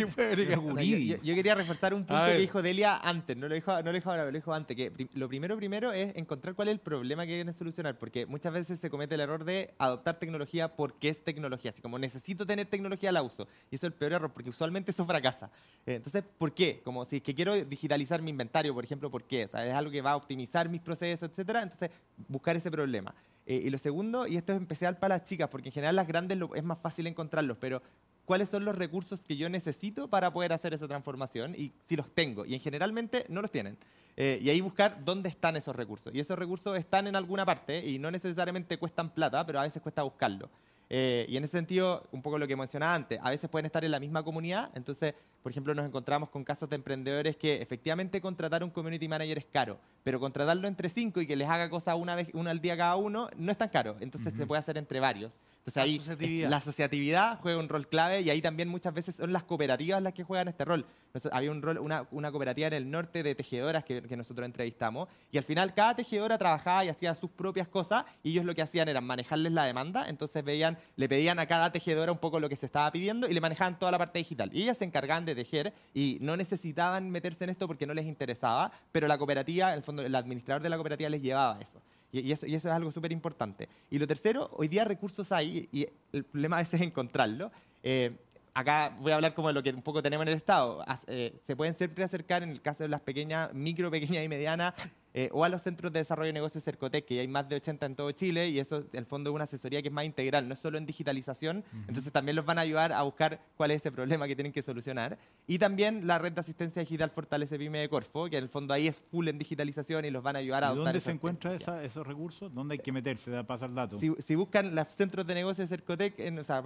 [SPEAKER 5] Yo, quería reforzar un punto que dijo Delia antes, no lo dijo, no lo dijo ahora, lo dijo antes, que lo primero primero es encontrar cuál es el problema que quieren solucionar, porque muchas veces se comete el error de adoptar tecnología porque es tecnología, así como necesito tener tecnología, la uso. Y eso es el peor error, porque usualmente eso fracasa. Eh, entonces, ¿por qué? Como si es que quiero digitalizar mi inventario, por ejemplo, ¿por qué? O sea, es algo que va a optimizar mis procesos, etcétera. Entonces, buscar ese problema. Eh, y lo segundo, y esto es especial para las chicas, porque en general las grandes es más fácil encontrarlos, pero ¿cuáles son los recursos que yo necesito para poder hacer esa transformación? Y si los tengo, y en generalmente no los tienen. Eh, y ahí buscar dónde están esos recursos. Y esos recursos están en alguna parte y no necesariamente cuestan plata, pero a veces cuesta buscarlo. Eh, y en ese sentido, un poco lo que mencionaba antes, a veces pueden estar en la misma comunidad, entonces, por ejemplo, nos encontramos con casos de emprendedores que efectivamente contratar un community manager es caro, pero contratarlo entre cinco y que les haga cosas una vez, una al día cada uno, no es tan caro, entonces se puede hacer entre varios. Entonces ahí la asociatividad. juega un rol clave y ahí también muchas veces son las cooperativas las que juegan este rol. había un rol, una, una, cooperativa en el norte de tejedoras que, que, nosotros entrevistamos y al final cada tejedora trabajaba y hacía sus propias cosas y ellos lo que hacían era manejarles la demanda, entonces veían, le pedían a cada tejedora un poco lo que se estaba pidiendo y le manejaban toda la parte digital. Y ellas se encargaban de tejer y no necesitaban meterse en esto porque no les interesaba, pero la cooperativa, el fondo, el administrador de la cooperativa les llevaba eso. Y, eso, y eso, es algo súper importante. Y lo tercero, hoy día recursos hay y el problema a veces es encontrarlo. Eh, acá voy a hablar como de lo que un poco tenemos en el Estado. Eh, se pueden siempre acercar, en el caso de las pequeñas, micro, pequeñas y medianas, eh, o a los centros de desarrollo de negocios Cercotec, que hay más de 80 en todo Chile, y eso, en el fondo, es una asesoría que es más integral, no es solo en digitalización, entonces también los van a ayudar a buscar cuál es ese problema que tienen que solucionar. Y también la red de asistencia digital Fortalece Pyme de Corfo, que en el fondo ahí es full en digitalización y los van a ayudar a
[SPEAKER 3] adoptar ¿Dónde se encuentran esos recursos? ¿Dónde hay que meterse? Da pasar datos.
[SPEAKER 5] Si, si, buscan los centros de negocios Cercotec, o sea,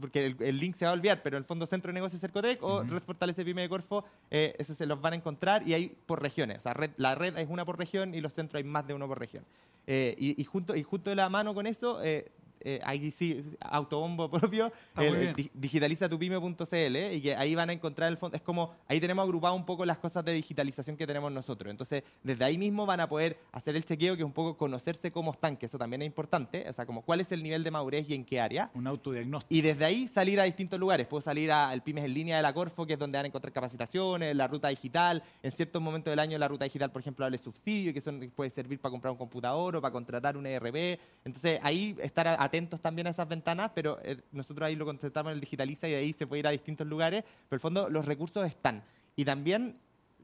[SPEAKER 5] porque el, link se va a olvidar, pero en el fondo Centro de Negocios Cercotec o Red Fortalece Pyme de Corfo, eh, eso se los van a encontrar y hay por regiones. O sea, la red es una por región y los centros hay más de uno por región. Eh, y, junto, y junto de la mano con eso, eh, eh, ahí sí, autobombo propio, el- di- digitalizatupyme.cl y que ahí van a encontrar el fondo. Es como, ahí tenemos agrupado un poco las cosas de digitalización que tenemos nosotros. Entonces, desde ahí mismo van a poder hacer el chequeo, que es un poco conocerse cómo están, que eso también es importante. O sea, como cuál es el nivel de madurez y en qué área.
[SPEAKER 3] Un autodiagnóstico.
[SPEAKER 5] Y desde ahí salir a distintos lugares. Puedo salir al Pymes en línea de la Corfo, que es donde van a encontrar capacitaciones, la ruta digital. En ciertos momentos del año la ruta digital, por ejemplo, habla de subsidio, que son, puede servir para comprar un computador o para contratar un ERB. Entonces ahí estar a- atentos también a esas ventanas, pero eh, nosotros ahí lo concentramos en el Digitaliza y ahí se puede ir a distintos lugares. Pero en el fondo los recursos están. Y también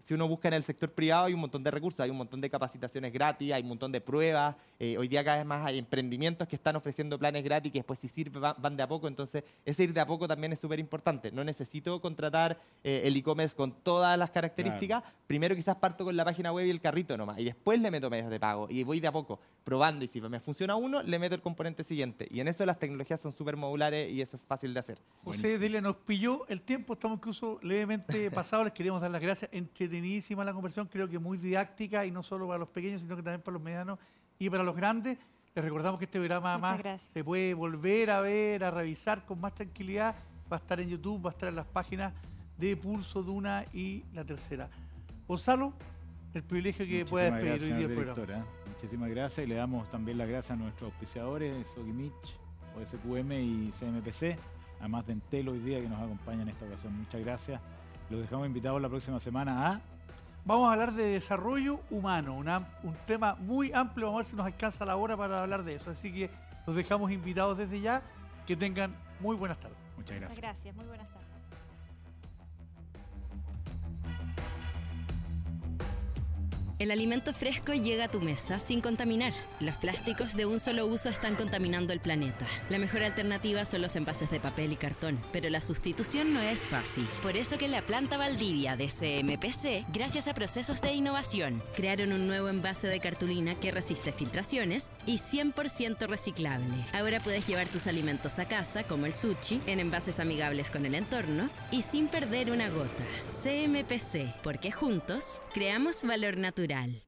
[SPEAKER 5] si uno busca en el sector privado hay un montón de recursos, hay un montón de capacitaciones gratis, hay un montón de pruebas. eh, hoy día cada vez más hay emprendimientos que están ofreciendo planes gratis que después si sirve va- van de a poco. Entonces ese ir de a poco también es súper importante. No necesito contratar eh, el e-commerce con todas las características. Primero quizás parto con la página web y el carrito nomás y después le meto medios de pago y voy de a poco probando y si me funciona uno le meto el componente siguiente. Y en eso las tecnologías son súper modulares y eso es fácil de hacer.
[SPEAKER 2] José Delia nos pilló el tiempo, estamos incluso levemente pasados, les queríamos dar las gracias, entretenidísima la conversación, creo que muy didáctica y no solo para los pequeños, sino que también para los medianos y para los grandes. Les recordamos que este programa además se puede volver a ver, a revisar con más tranquilidad, va a estar en YouTube, va a estar en las páginas de Pulso, Duna y La Tercera. Gonzalo, el privilegio que pueda despedir hoy día el programa.
[SPEAKER 3] directora. Muchísimas gracias y le damos también las gracias a nuestros auspiciadores, Sogimich, OSQM y CMPC, además de Entel hoy día que nos acompaña en esta ocasión. Muchas gracias. Los dejamos invitados la próxima semana a
[SPEAKER 2] Vamos a hablar de desarrollo humano, una- un tema muy amplio, vamos a ver si nos alcanza la hora para hablar de eso. Así que los dejamos invitados desde ya, que tengan muy buenas tardes.
[SPEAKER 3] Muchas gracias.
[SPEAKER 6] Gracias, muy buenas tardes.
[SPEAKER 1] El alimento fresco llega a tu mesa sin contaminar. Los plásticos de un solo uso están contaminando el planeta. La mejor alternativa son los envases de papel y cartón, pero la sustitución no es fácil. Por eso que la planta Valdivia de CMPC, gracias a procesos de innovación, crearon un nuevo envase de cartulina que resiste filtraciones y 100% reciclable. Ahora puedes llevar tus alimentos a casa, como el sushi, en envases amigables con el entorno y sin perder una gota. CMPC, porque juntos creamos valor natural. Cultural.